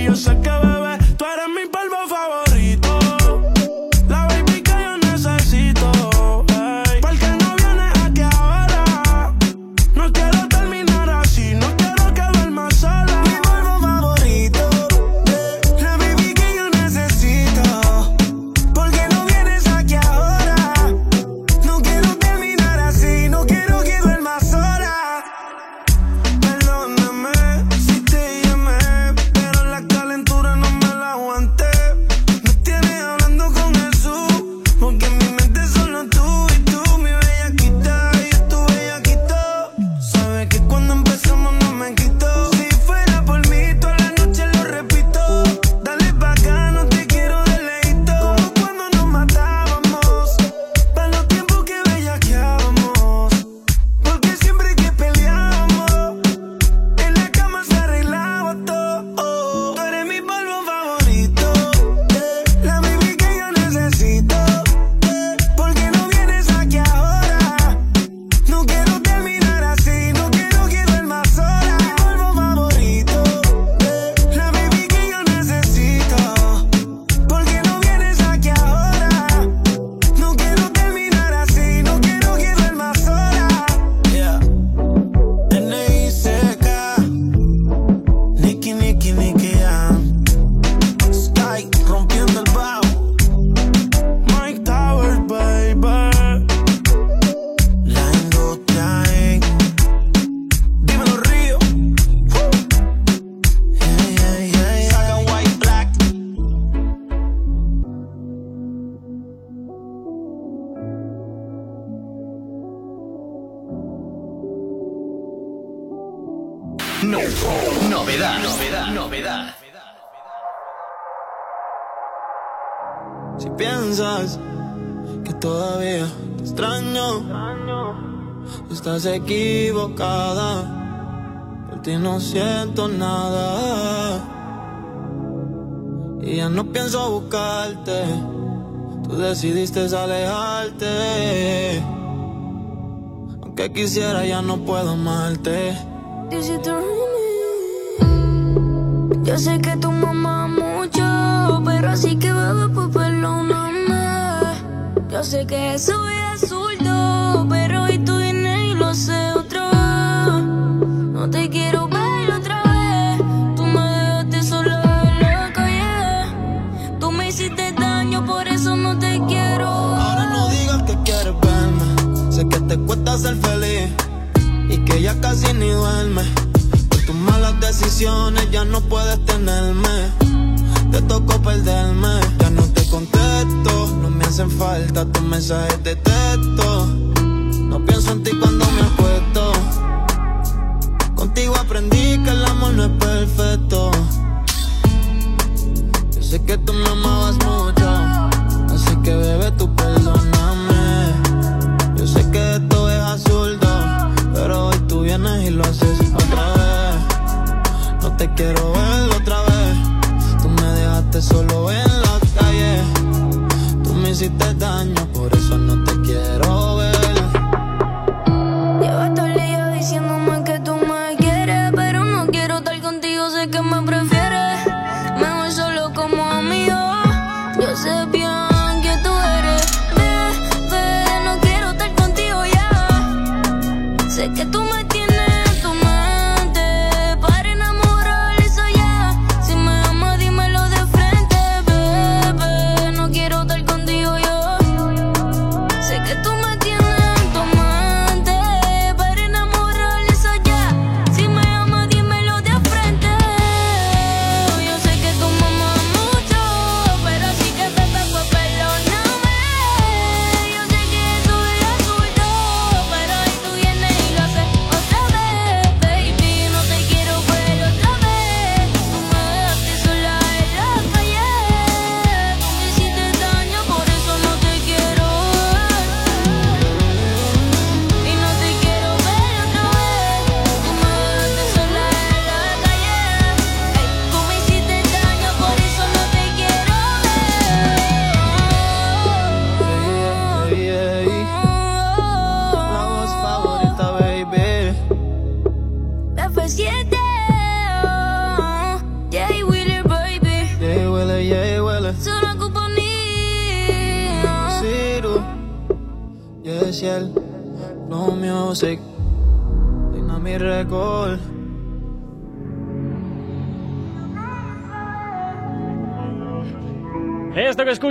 yo sé que decidiste alejarte. Aunque quisiera, ya no puedo amarte. Yo sé que tu mamá mucho, pero así que bebé, pues perdóname. Yo sé que eso es absurdo, pero hoy tú vienes lo haces otra vez. No te quiero te cuesta ser feliz y que ya casi ni duerme. Por tus malas decisiones ya no puedes tenerme. Te tocó perderme. Ya no te contesto. No me hacen falta tus mensajes de texto. No pienso en ti cuando me acuesto. Contigo aprendí que el amor no es perfecto. Yo sé que tú me amabas mucho. Así que bebé, tú perdóname. Y lo haces otra vez. No te quiero ver otra vez. Tú me dejaste solo en la calle. Tú me hiciste daño, por eso no te quiero ver. Llevas todo el día diciéndome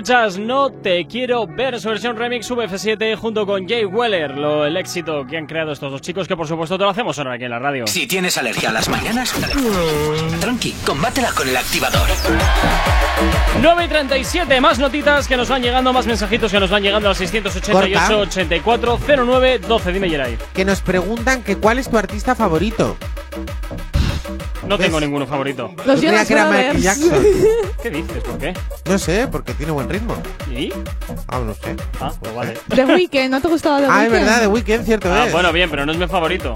escuchas, No Te Quiero Ver, su versión remix VF7 junto con Jay Weller, lo, el éxito que han creado estos dos chicos que por supuesto te lo hacemos ahora aquí en la radio. Si tienes alergia a las mañanas, tranqui, combátela con el activador. 9 y 37, más notitas que nos van llegando, más mensajitos que nos van llegando al 688 84 09 12. Dime, Geray. Que nos preguntan que cuál es tu artista favorito. No ¿Ves? tengo ninguno favorito. Yo creía que era Michael Jackson. ¿Qué dices? ¿Por qué? No sé, porque tiene buen ritmo. ¿Y? Ah, no sé. Ah, pues vale. The Weeknd, ¿no te gustaba The Ah, Weeknd? es verdad, The Weeknd, cierto Ah, es. bueno, bien, pero no es mi favorito.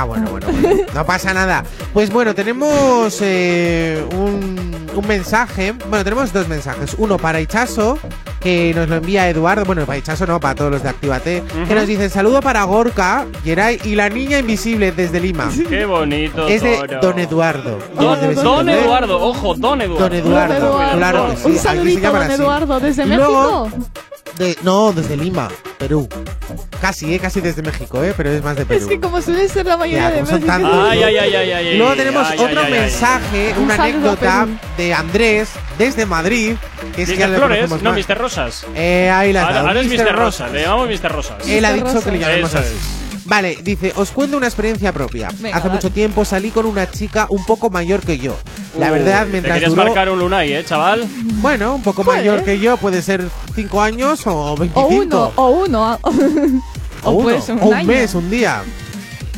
Ah, bueno, bueno, bueno. No pasa nada. Pues bueno, tenemos eh, un, un mensaje. Bueno, tenemos dos mensajes. Uno para Ichazo, que nos lo envía Eduardo. Bueno, para Ichazo no, para todos los de Actívate. Que nos dice: Saludo para Gorka, Geray y la niña invisible desde Lima. Qué bonito. Es de Toro. Don Eduardo. Don, Don. Eduardo, ojo, Don Eduardo. Don Eduardo, claro que sí. Un aquí se saludito, llaman don así. Eduardo, desde México. luego, de- no, desde Lima, Perú. Casi, eh, casi desde México, eh, pero es más de Perú. Es que como suele ser la mayoría Ya, de México. tantos. Ay, ay, ay, ay, ay, Y luego tenemos ay, otro ay, ay, ay. mensaje, Un una saludo, anécdota de Andrés desde Madrid. Que es que Mr. le Flores, no, más. Mr. Rosas. Eh, ahí la Ahora, ahora es. Rosa, Rosas. le llamamos Mr. Rosas. Él ha dicho que le llamemos así. Vale, dice, os cuento una experiencia propia. Venga, Hace dale. mucho tiempo salí con una chica un poco mayor que yo. La Uy, verdad, Te mientras querías duró, marcar un Lunay, ¿eh, chaval? bueno, un poco Puede. mayor que yo, puede ser 5 años o 25. O uno, o uno. o, uno, pues un o un año. mes, un día.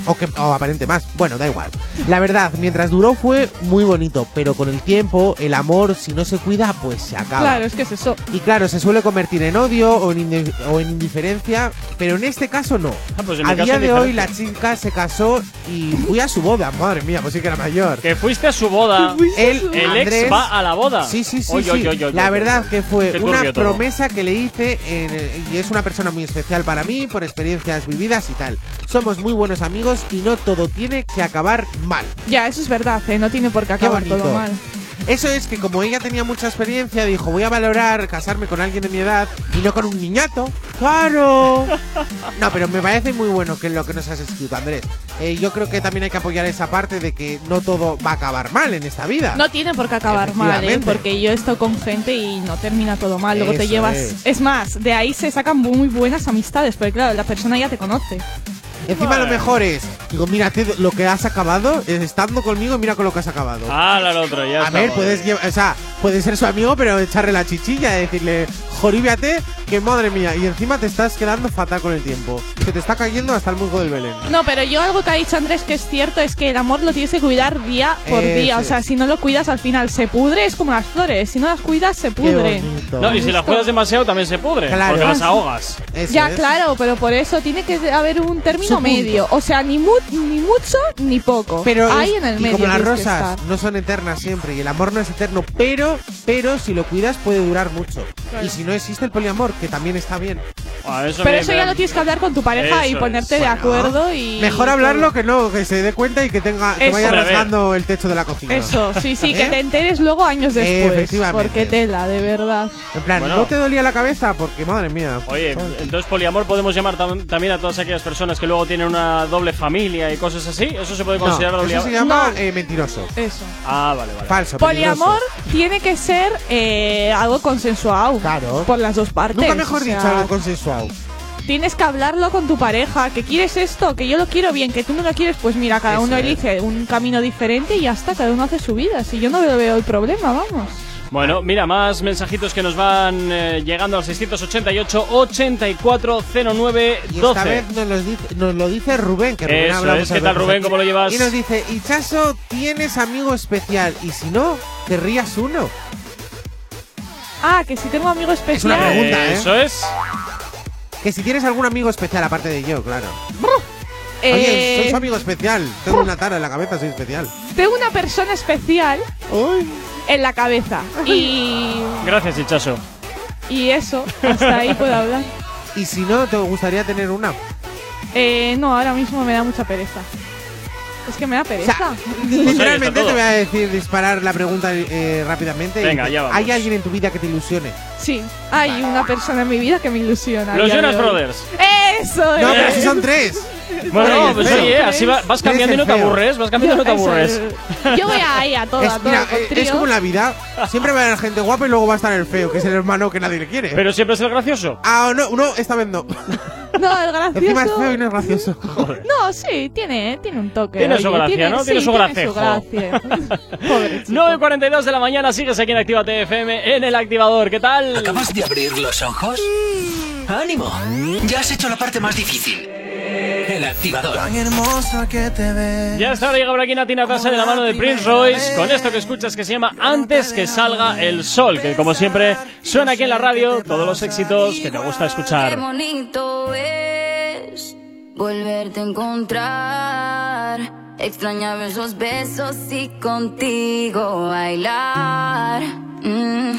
O, que, o aparente más. Bueno, da igual. La verdad, mientras duró fue muy bonito, pero con el tiempo, el amor, si no se cuida, pues se acaba. Claro, es que es eso. Y claro, se suele convertir en odio o en, indi- o en indiferencia, pero en este caso no. pues en mi a día de hoy la chica se casó y fui a su boda. Madre mía, pues sí que era mayor. Que fuiste a su boda. Él, El Andrés- ex va a la boda. Sí, sí, sí. Oy, sí. oy, oy, oy, la verdad que fue una todo. promesa que le hice en- y es una persona muy especial para mí por experiencias vividas y tal. Somos muy buenos amigos y no todo tiene que acabar mal. Ya, eso es verdad, ¿eh? no tiene por qué acabar bonito. todo mal. Eso es que como ella tenía mucha experiencia, dijo, voy a valorar casarme con alguien de mi edad y no con un niñato. ¡Claro! No, pero me parece muy bueno que lo que nos has escrito, Andrés. Eh, yo creo que también hay que apoyar esa parte de que no todo va a acabar mal en esta vida. No tiene por qué acabar mal, ¿eh? Porque yo he estado con gente y no termina todo mal. Luego te Eso llevas. es. Es. más, de ahí se sacan muy buenas amistades, porque claro, la persona ya te conoce. Encima lo mejor es, digo, mírate lo que has acabado, eh, estando conmigo, mira con lo que has acabado. Ah, la otro, ya a ver, puedes llevar, o sea, puedes ser su amigo, pero echarle la chichilla, decirle, joríbiate, que madre mía, y encima te estás quedando fatal con el tiempo. Se te está cayendo hasta el musgo del Belén. No, pero yo algo que ha dicho Andrés que es cierto es que el amor lo tienes que cuidar día por día. O sea, si no lo cuidas al final se pudre, es como las flores. Si no las cuidas, se pudre. No, y si la juegas demasiado también se pudre. Claro. Porque las ahogas. ya, claro, pero por eso tiene que haber un término medio. O sea, ni, mu- ni mucho ni poco. Pero Ahí es- en el y medio. como las rosas no son eternas siempre y el amor no es eterno, pero pero si lo cuidas puede durar mucho. Claro. Y si no existe el poliamor, que también está bien. Ah, eso Pero eso ya lo tienes que hablar con tu pareja y Eso ponerte es. de Bueno, acuerdo y. Mejor hablarlo que no, que se dé cuenta y que tenga que Eso. vaya rasgando el techo de la cocina. Eso, sí, sí, que ¿Eh? te enteres luego años después. Efectivamente. Porque tela, de verdad. En plan, Bueno. ¿no te dolía la cabeza? Porque madre mía. Oye, entonces poliamor podemos llamar tam- también a todas aquellas personas que luego tienen una doble familia y cosas así. ¿Eso se puede No, considerar eso poliamor? se llama No. eh, mentiroso. Eso. Ah, vale, vale. Falso. Poliamor peligroso. tiene que ser eh, algo consensuado. Claro. Por las dos partes. Nunca mejor o sea, dicho algo consensuado. Tienes que hablarlo con tu pareja. Que quieres esto, que yo lo quiero bien, que tú no lo quieres, pues mira, cada Eso uno es. elige un camino diferente y ya está, cada uno hace su vida. Si yo no veo veo el problema, vamos. Bueno, mira, más mensajitos que nos van eh, llegando al 688 8409 Y esta 12. vez nos, los dice- nos lo dice Rubén, que Rubén Eso es. ¿Qué tal, Rubén? ¿Cómo lo llevas? Y nos dice, Ichaso, tienes amigo especial. Y si no, querrías uno. Ah, que si tengo amigo especial. Es una pregunta, ¿eh? Eso es. Que si tienes algún amigo especial, aparte de yo, claro. Eh, Oye, soy su amigo especial. Tengo una tara en la cabeza, soy especial. Tengo una persona especial en la cabeza. Y, Gracias, Hichaso. y eso, hasta ahí puedo hablar. Y si no, ¿te gustaría tener una? Eh, no, ahora mismo me da mucha pereza. Es que me da pereza. Literalmente te voy a decir, disparar la pregunta eh, rápidamente. Venga, ya vamos. ¿Hay alguien en tu vida que te ilusione? Sí, hay una persona en mi vida que me ilusiona. Los Jonas. Brothers. Eso No, es. pero si son tres. Bueno, pues oye, así va- vas cambiando y no te aburres. Vas cambiando y no te aburres. es. Yo voy ahí a todo, Es, a todo. mira, eh, es como en la vida. Siempre va a haber gente guapa y luego va a estar el feo, que es el hermano que nadie le quiere. Pero siempre es el gracioso. Ah, no, no, esta vez no. No, el gracioso. Encima es feo y no es gracioso. No, sí, tiene, tiene un toque. Tiene oye, su gracia, ¿no? Tiene sí, su tiene gracejo. gracia. Pobre chico. 9.42 de la mañana, sigues aquí en Activa TFM en el activador. ¿Qué tal? ¿Acabas de abrir los ojos? ¡Ánimo! Ya has hecho la parte más difícil. El activador. Tan hermosa que te ves. Ya está, llega por aquí Natina Tasa de la mano de Prince Royce con esto que escuchas que se llama Antes que salga el sol, que como siempre suena aquí en la radio todos los éxitos que te gusta Qué escuchar. bonito volverte a encontrar. Extrañaba esos besos y contigo bailar. Mm,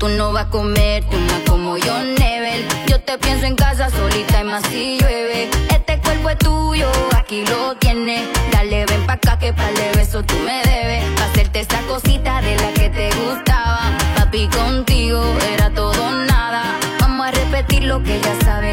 Tú no vas a comerte una como yo, Nebel. Yo te pienso en casa solita y más si llueve. Este cuerpo es tuyo, aquí lo tienes. Dale, ven pa' acá que para el beso tú me debes. Pa' hacerte esa cosita de la que te gustaba. Papi, contigo era todo nada. Vamos a repetir lo que ya sabe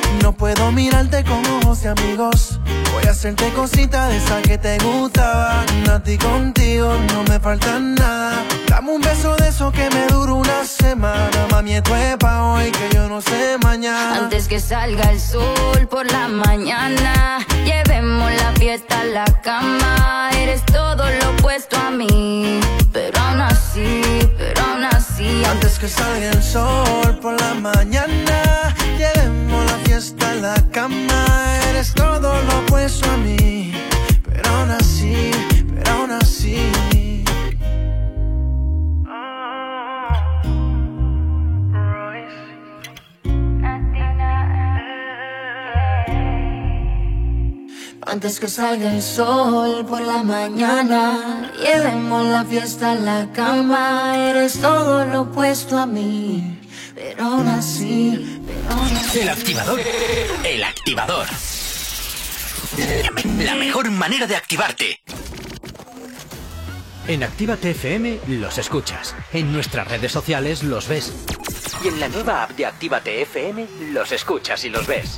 no puedo mirarte con ojos de amigos. Voy a hacerte cositas de esas que te gustaban. A ti contigo no me falta nada. Dame un beso de eso que me dura una semana. Mami, esto es pa' hoy que yo no sé mañana. Antes que salga el sol por la mañana, llevemos la fiesta a la cama. Eres todo lo opuesto a mí, pero aún pero aún así. Antes que salga el sol por la mañana, llevemos la fiesta a la cama. Eres todo lo opuesto a mí, pero aún así, pero aún así. Antes que salga el sol por la mañana, llevemos la fiesta a la cama. Eres todo lo opuesto a mí, pero aún así, pero aún así. El activador. El activador. La mejor manera de activarte. En Actívate FM los escuchas. En nuestras redes sociales los ves. Y en la nueva app de Actívate FM los escuchas y los ves.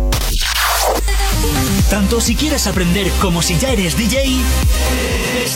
Tanto si quieres aprender como si ya eres DJ,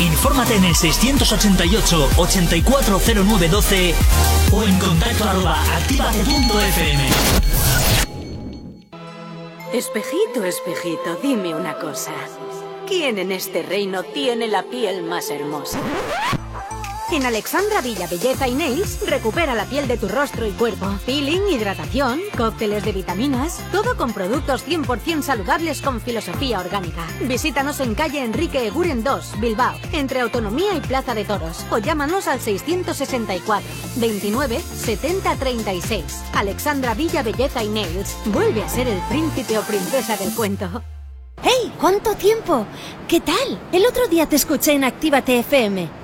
Infórmate en el 688-840912 o en contacto arroba activate.fm. Espejito, espejito, dime una cosa. ¿Quién en este reino tiene la piel más hermosa? En Alexandra Villa Belleza y Nails recupera la piel de tu rostro y cuerpo. Peeling, hidratación, cócteles de vitaminas, todo con productos 100% saludables con filosofía orgánica. Visítanos en calle Enrique Eguren 2, Bilbao, entre Autonomía y Plaza de Toros, o llámanos al 664 29 70 36. Alexandra Villa Belleza y Nails vuelve a ser el príncipe o princesa del cuento. ¡Hey! ¿Cuánto tiempo? ¿Qué tal? El otro día te escuché en Actívate FM.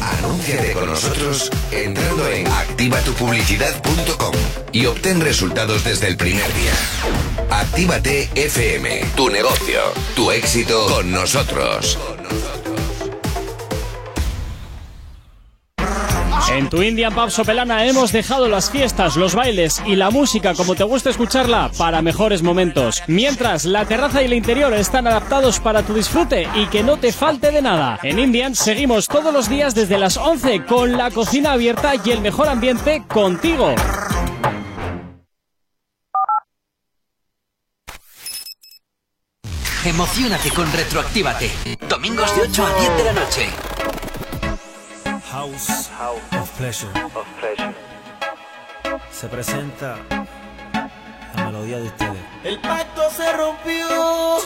Anúnciate con nosotros entrando en activatupublicidad.com y obtén resultados desde el primer día. Actívate FM, tu negocio, tu éxito con nosotros. En tu Indian Pub Sopelana hemos dejado las fiestas, los bailes y la música como te gusta escucharla para mejores momentos. Mientras la terraza y el interior están adaptados para tu disfrute y que no te falte de nada. En Indian seguimos todos los días desde las 11 con la cocina abierta y el mejor ambiente contigo. Emocionate con Retroactívate. Domingos de 8 a 10 de la noche. House of Pleasure. Se presenta la melodía de ustedes. El pacto se rompió.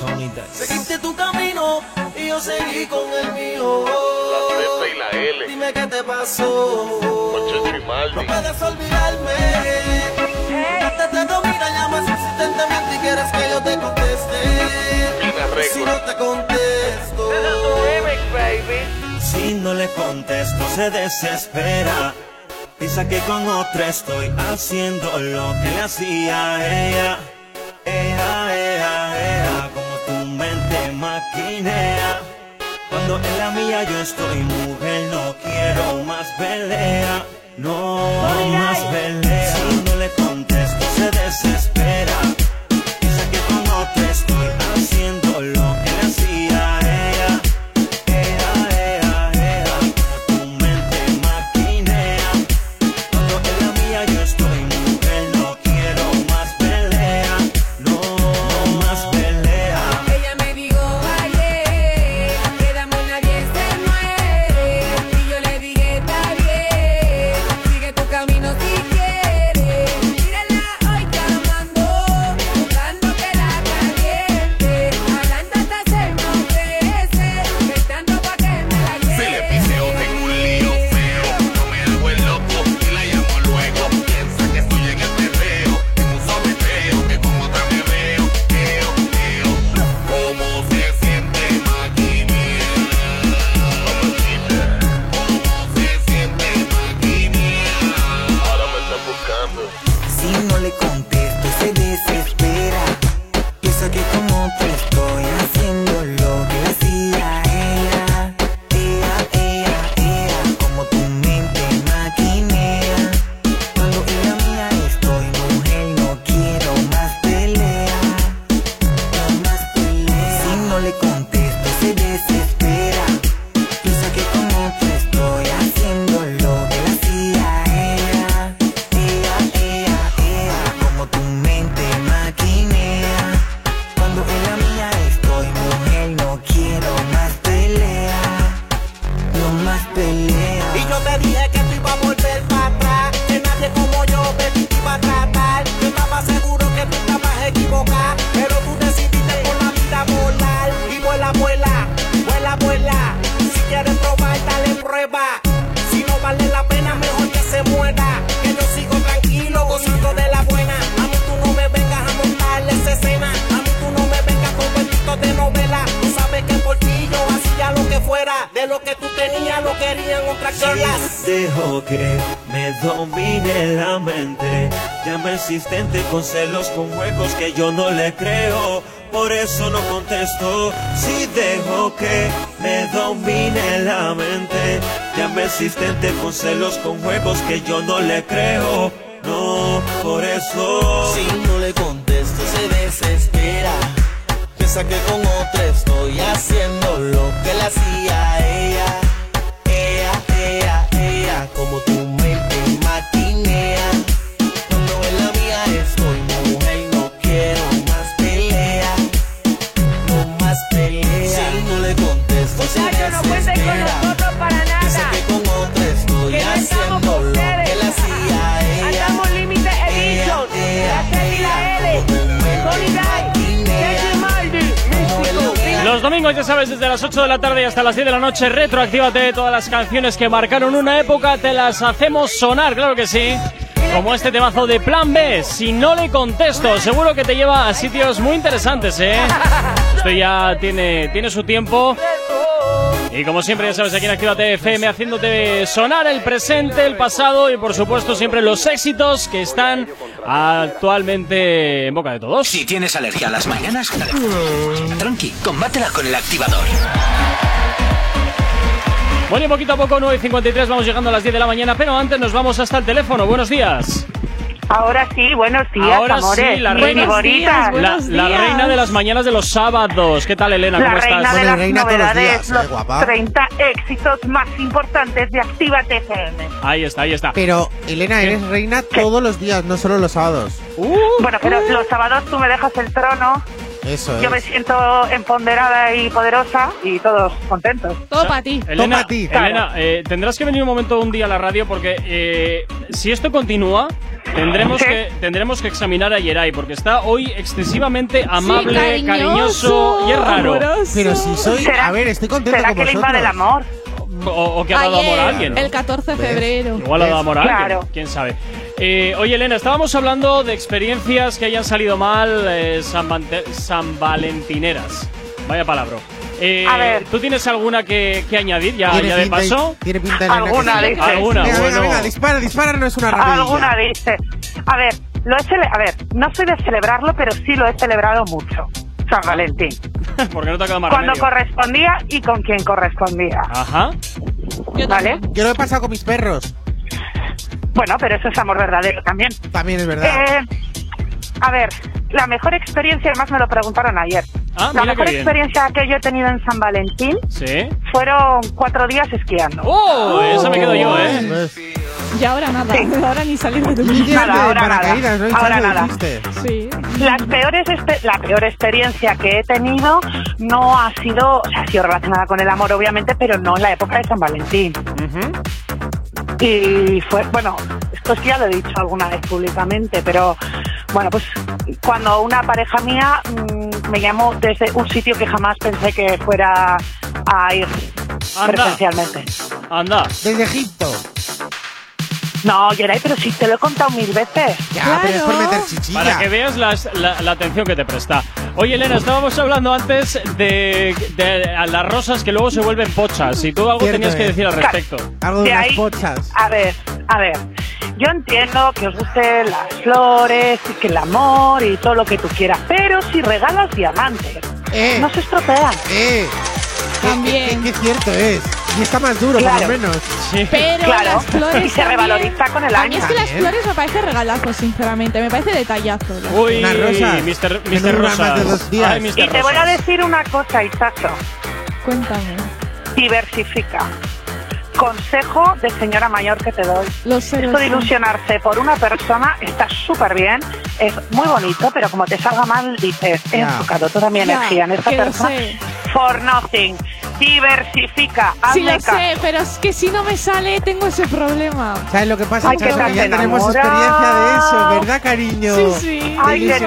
Tony Dice. Seguiste tu camino y yo seguí con el mío. La Z y la L. Dime qué te pasó. No puedes olvidarme. Antes te domina, llamas insistentemente y quieres que yo te conteste. Si no te contesto. Si no le contesto se desespera. Piensa que con otra estoy haciendo lo que le hacía a ella. Ella, ella, ella Como tu mente maquinea. Cuando en la mía yo estoy mujer No quiero más pelea. No más pelea. Si no le contesto se desespera celos, con juegos que yo no le tarde y hasta las 10 de la noche, retroactívate todas las canciones que marcaron una época, te las hacemos sonar, claro que sí. Como este temazo de Plan B, si no le contesto, seguro que te lleva a sitios muy interesantes, ¿eh? Esto ya tiene, tiene su tiempo. Y como siempre, ya sabes, aquí en Actívate FM haciéndote sonar el presente, el pasado y por supuesto siempre los éxitos que están actualmente en boca de todos. Si tienes alergia a las mañanas, tranqui, combátela con el activador. Bueno, y poquito a poco, 9 y 53, vamos llegando a las 10 de la mañana, pero antes nos vamos hasta el teléfono. Buenos días. Ahora sí, buenos días, Ahora amores. sí, la reina, bonitas. la, la reina de las mañanas de los sábados. ¿Qué tal, Elena? La ¿Cómo reina estás? de las reina todos los novedades, días, eh, los guapa. 30 éxitos más importantes de Activa TFM. Ahí está, ahí está. Pero, Elena, eres reina todos los días, no solo los sábados. Bueno, pero los sábados tú me dejas el trono, Eso yo me siento empoderada y poderosa y todos contentos. Todo para ti. Elena, ti. Elena, eh, tendrás que venir un momento un día a la radio porque eh, si esto continúa, tendremos Sí. que tendremos que examinar a Yeray porque está hoy excesivamente amable, cariñoso, cariñoso y es raro. amoroso. Pero si soy. ¿Será- A ver, estoy contento ¿Será con que le invade el amor? O, o que ha dado amor a Ayer, alguien. El 14 de febrero. Igual ha dado amor a alguien, Claro. quién sabe. Eh, oye, Elena, estábamos hablando de experiencias que hayan salido mal eh, San, San Valentineras. Vaya palabra. Eh, A ver. ¿Tú tienes alguna que, que añadir ya, Tiene ya de paso? Tiene pinta de Alguna, dice. Alguna, Venga, bueno. venga, venga, dispara, dispara, no es una rapidilla. Alguna dice. A ver, lo he cele- a ver, no soy de celebrarlo, pero sí lo he celebrado mucho. San Valentín. Porque no te ha quedado más Cuando remedio. correspondía y con quien correspondía. Ajá. ¿Vale? Yo lo he pasado con mis perros. Bueno, pero eso es amor verdadero también. También es verdad. Eh, a ver, la mejor experiencia, además me lo preguntaron ayer. Ah, la mejor experiencia que yo he tenido en San Valentín Sí. fueron cuatro días esquiando. ¡Oh! Esa me quedo yo, ¿eh? Pues, Y ahora nada. Sí. Ahora ni salir de tu tirarte Nada, ahora nada. Ahora nada. Sí. Las peores la peor experiencia que he tenido no ha sido, o sea, ha sido relacionada con el amor, obviamente, pero no en la época de San Valentín. Y fue, bueno, esto sí ya lo he dicho alguna vez públicamente, pero bueno, pues cuando una pareja mía mm, me llamó desde un sitio que jamás pensé que fuera a ir Anda. presencialmente. Anda. Desde Egipto. No, Geray, pero sí te lo he contado mil veces. Ya, pero es por meter chichilla. Para que veas las- la, la atención que te presta. Oye, Elena, estábamos hablando antes de, las rosas que luego se vuelven pochas. Y tú algo Cierto, tenías que eh. decir al Claro. respecto. Algo de ahí- pochas. A ver, a ver. Yo entiendo que os gusten las flores y que el amor y todo lo que tú quieras, pero si regalas diamantes, Eh. no se estropean. Eh. También. Qué, qué cierto es. Y está más duro, por lo menos. Pero Claro. las flores. Y se también- revaloriza con el A año. mí es que las flores me parece regalazo, sinceramente. Me parece detallazo. Uy, más de dos días. Ay, Mr. Y te voy a decir una cosa, Isacho. Cuéntame. Diversifica. Consejo de señora mayor que te doy. Los ceros. Esto de ilusionarse por una persona está súper bien, es muy bonito, pero como te salga mal, dices, he Ya. enfocado toda mi energía en esta que lo persona. sé. For nothing. Diversifica. Sí, lo caso. sé, pero es que si no me sale, tengo ese problema. ¿Sabes lo que pasa, Ay, que Chaso? te Que ya tenemos experiencia de eso, ¿verdad, cariño? Sí, sí. Ay, que te.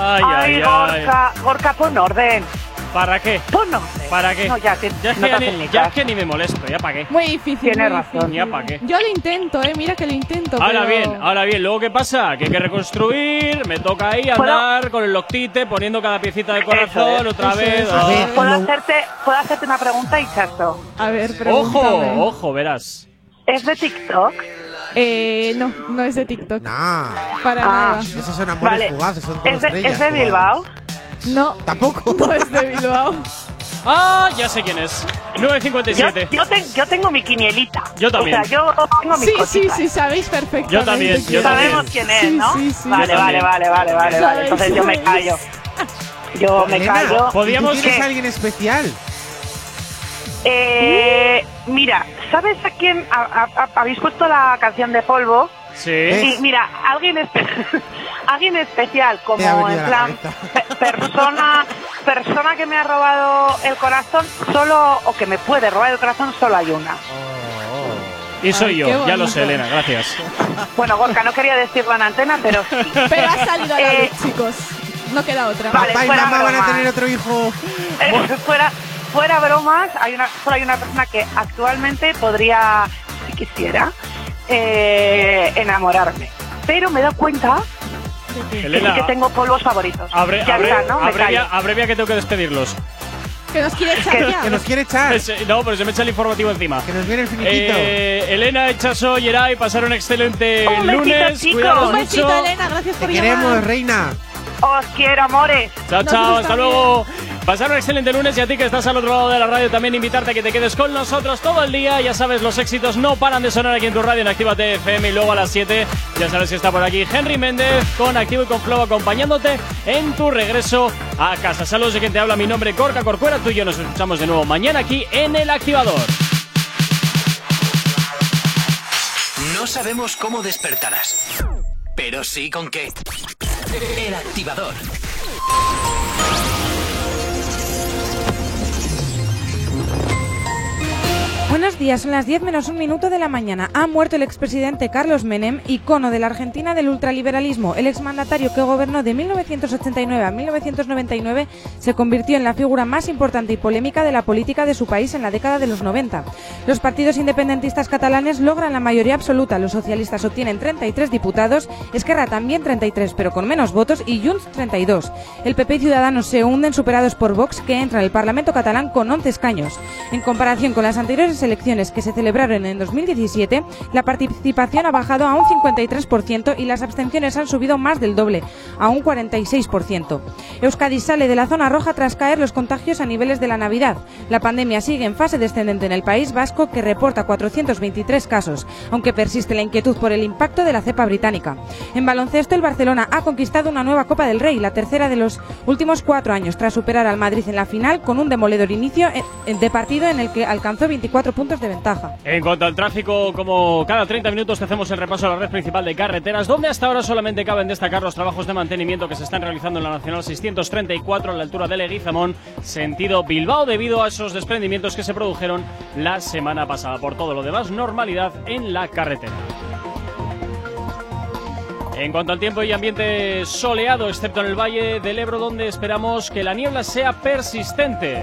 Ay, ay, ay. Gorka, Gorka, pon orden. ¿Para qué? Pon orden. ¿Para qué? No, ya, te- Ya es, no que, ni, ya es que ni me molesto, ¿ya para qué? Muy difícil. Tienes muy razón. difícil. Ya pa' qué. Yo lo intento, eh. Mira que lo intento. Ahora pero- bien, ahora bien, luego qué pasa, que hay que reconstruir, me toca ahí ¿Puedo? andar con el loctite, poniendo cada piecita de corazón es, otra vez. es. ah. A ver, ¿Puedo hacerte, ¿Puedo hacerte una pregunta, Ichazo? A ver, Ojo, pregúntame. ojo, verás. ¿Es de TikTok? Eh, no, no es de TikTok. Nah. Para Ah. nada. Esos son amores Vale. fugaces, son ¿Es de, estrellas. ¿Es de fugaces. Bilbao? No, Tampoco. no es de Bilbao. Ah, ya sé quién es. Yo, 957. yo, ten- yo tengo mi quinielita. Yo también. O sea, yo tengo mi Sí, sí, cosita. sí, sabéis perfectamente. Yo también, yo también. Sabemos quién es, Sí, ¿no? sí, sí. vale, vale, vale, vale, vale, vale. Sabéis, Entonces yo me callo. Yo me Elena, callo. Podíamos- ¿Tú tienes alguien especial? Eh, mira, ¿sabes a quién a- a- a- habéis puesto la canción de polvo? Sí. Y mira, alguien espe- alguien especial como en plan pe- persona persona que me ha robado el corazón solo o que me puede robar el corazón solo hay una. Y soy Ay, yo, ya lo sé, Elena, gracias. Bueno, Gorka, no quería decirlo en antena, pero sí. Pero ha salido a la Eh, luz, chicos. No queda otra. Vale, Papá y fuera mamá van a tener otro hijo. Eh, fuera, fuera bromas, hay una, solo hay una persona que actualmente podría, si quisiera, eh, enamorarme. Pero me he dado cuenta que sí Elena, que tengo polvos favoritos. abre- ya abre- está, ¿no? Me abrevia, callo. abrevia que tengo que despedirlos. Que nos quiere echar ya. Que nos quiere echar. Ese- no, pero se me echa el informativo encima. Que nos viene el finiquito. Eh, Elena, Echaso, Yeray, pasar un excelente Un besito, lunes. chicos. Un besito, mucho. Elena. Gracias Te por queremos, llamar. reina. Os quiero, amores. Chao, chao, hasta luego. Pasar un excelente lunes y a ti que estás al otro lado de la radio también invitarte a que te quedes con nosotros todo el día. Ya sabes, los éxitos no paran de sonar aquí en tu radio en Actívate FM y luego a las 7 ya sabes que está por aquí Henry Méndez con Activo y con Flow acompañándote en tu regreso a casa. Saludos de quien te habla, mi nombre Corca Corcuera, tú y yo nos escuchamos de nuevo mañana aquí en El Activador. No sabemos cómo despertarás, pero sí con qué. El activador. Buenos días, son las 10 menos un minuto de la mañana. Ha muerto el expresidente Carlos Menem, icono de la Argentina del ultraliberalismo. El exmandatario que gobernó de 1989 a 1999 se convirtió en la figura más importante y polémica de la política de su país en la década de los 90. Los partidos independentistas catalanes logran la mayoría absoluta. Los socialistas obtienen 33 diputados, Esquerra también 33, pero con menos votos, y Junts 32. El PP y Ciudadanos se hunden superados por Vox, que entra en el Parlamento catalán con 11 escaños. En comparación con las anteriores elecciones que se celebraron en 2017, la participación ha bajado a un 53% y las abstenciones han subido más del doble, a un 46%. Euskadi sale de la zona roja tras caer los contagios a niveles de la Navidad. La pandemia sigue en fase descendente en el País Vasco, que reporta 423 casos, aunque persiste la inquietud por el impacto de la cepa británica. En baloncesto, el Barcelona ha conquistado una nueva Copa del Rey, la tercera de los últimos cuatro años, tras superar al Madrid en la final con un demoledor inicio eh, de partido en el que alcanzó 24 puntos de ventaja. En cuanto al tráfico, como cada 30 minutos te hacemos el repaso a la red principal de carreteras, donde hasta ahora solamente caben destacar los trabajos de mantenimiento que se están realizando en la Nacional 634 a la altura de Leguizamón, sentido Bilbao, debido a esos desprendimientos que se produjeron la semana pasada. Por todo lo demás, normalidad en la carretera. En cuanto al tiempo y ambiente soleado, excepto en el Valle del Ebro, donde esperamos que la niebla sea persistente.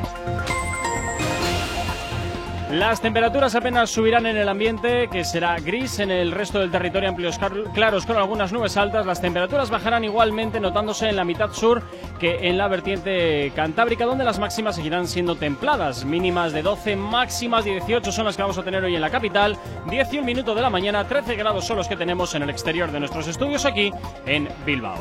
Las temperaturas apenas subirán en el ambiente, que será gris en el resto del territorio, amplios claros con algunas nubes altas. Las temperaturas bajarán igualmente, notándose en la mitad sur que en la vertiente cantábrica, donde las máximas seguirán siendo templadas. Mínimas de 12, máximas 18 son las que vamos a tener hoy en la capital. 10 y un minuto de la mañana, 13 grados son los que tenemos en el exterior de nuestros estudios aquí en Bilbao.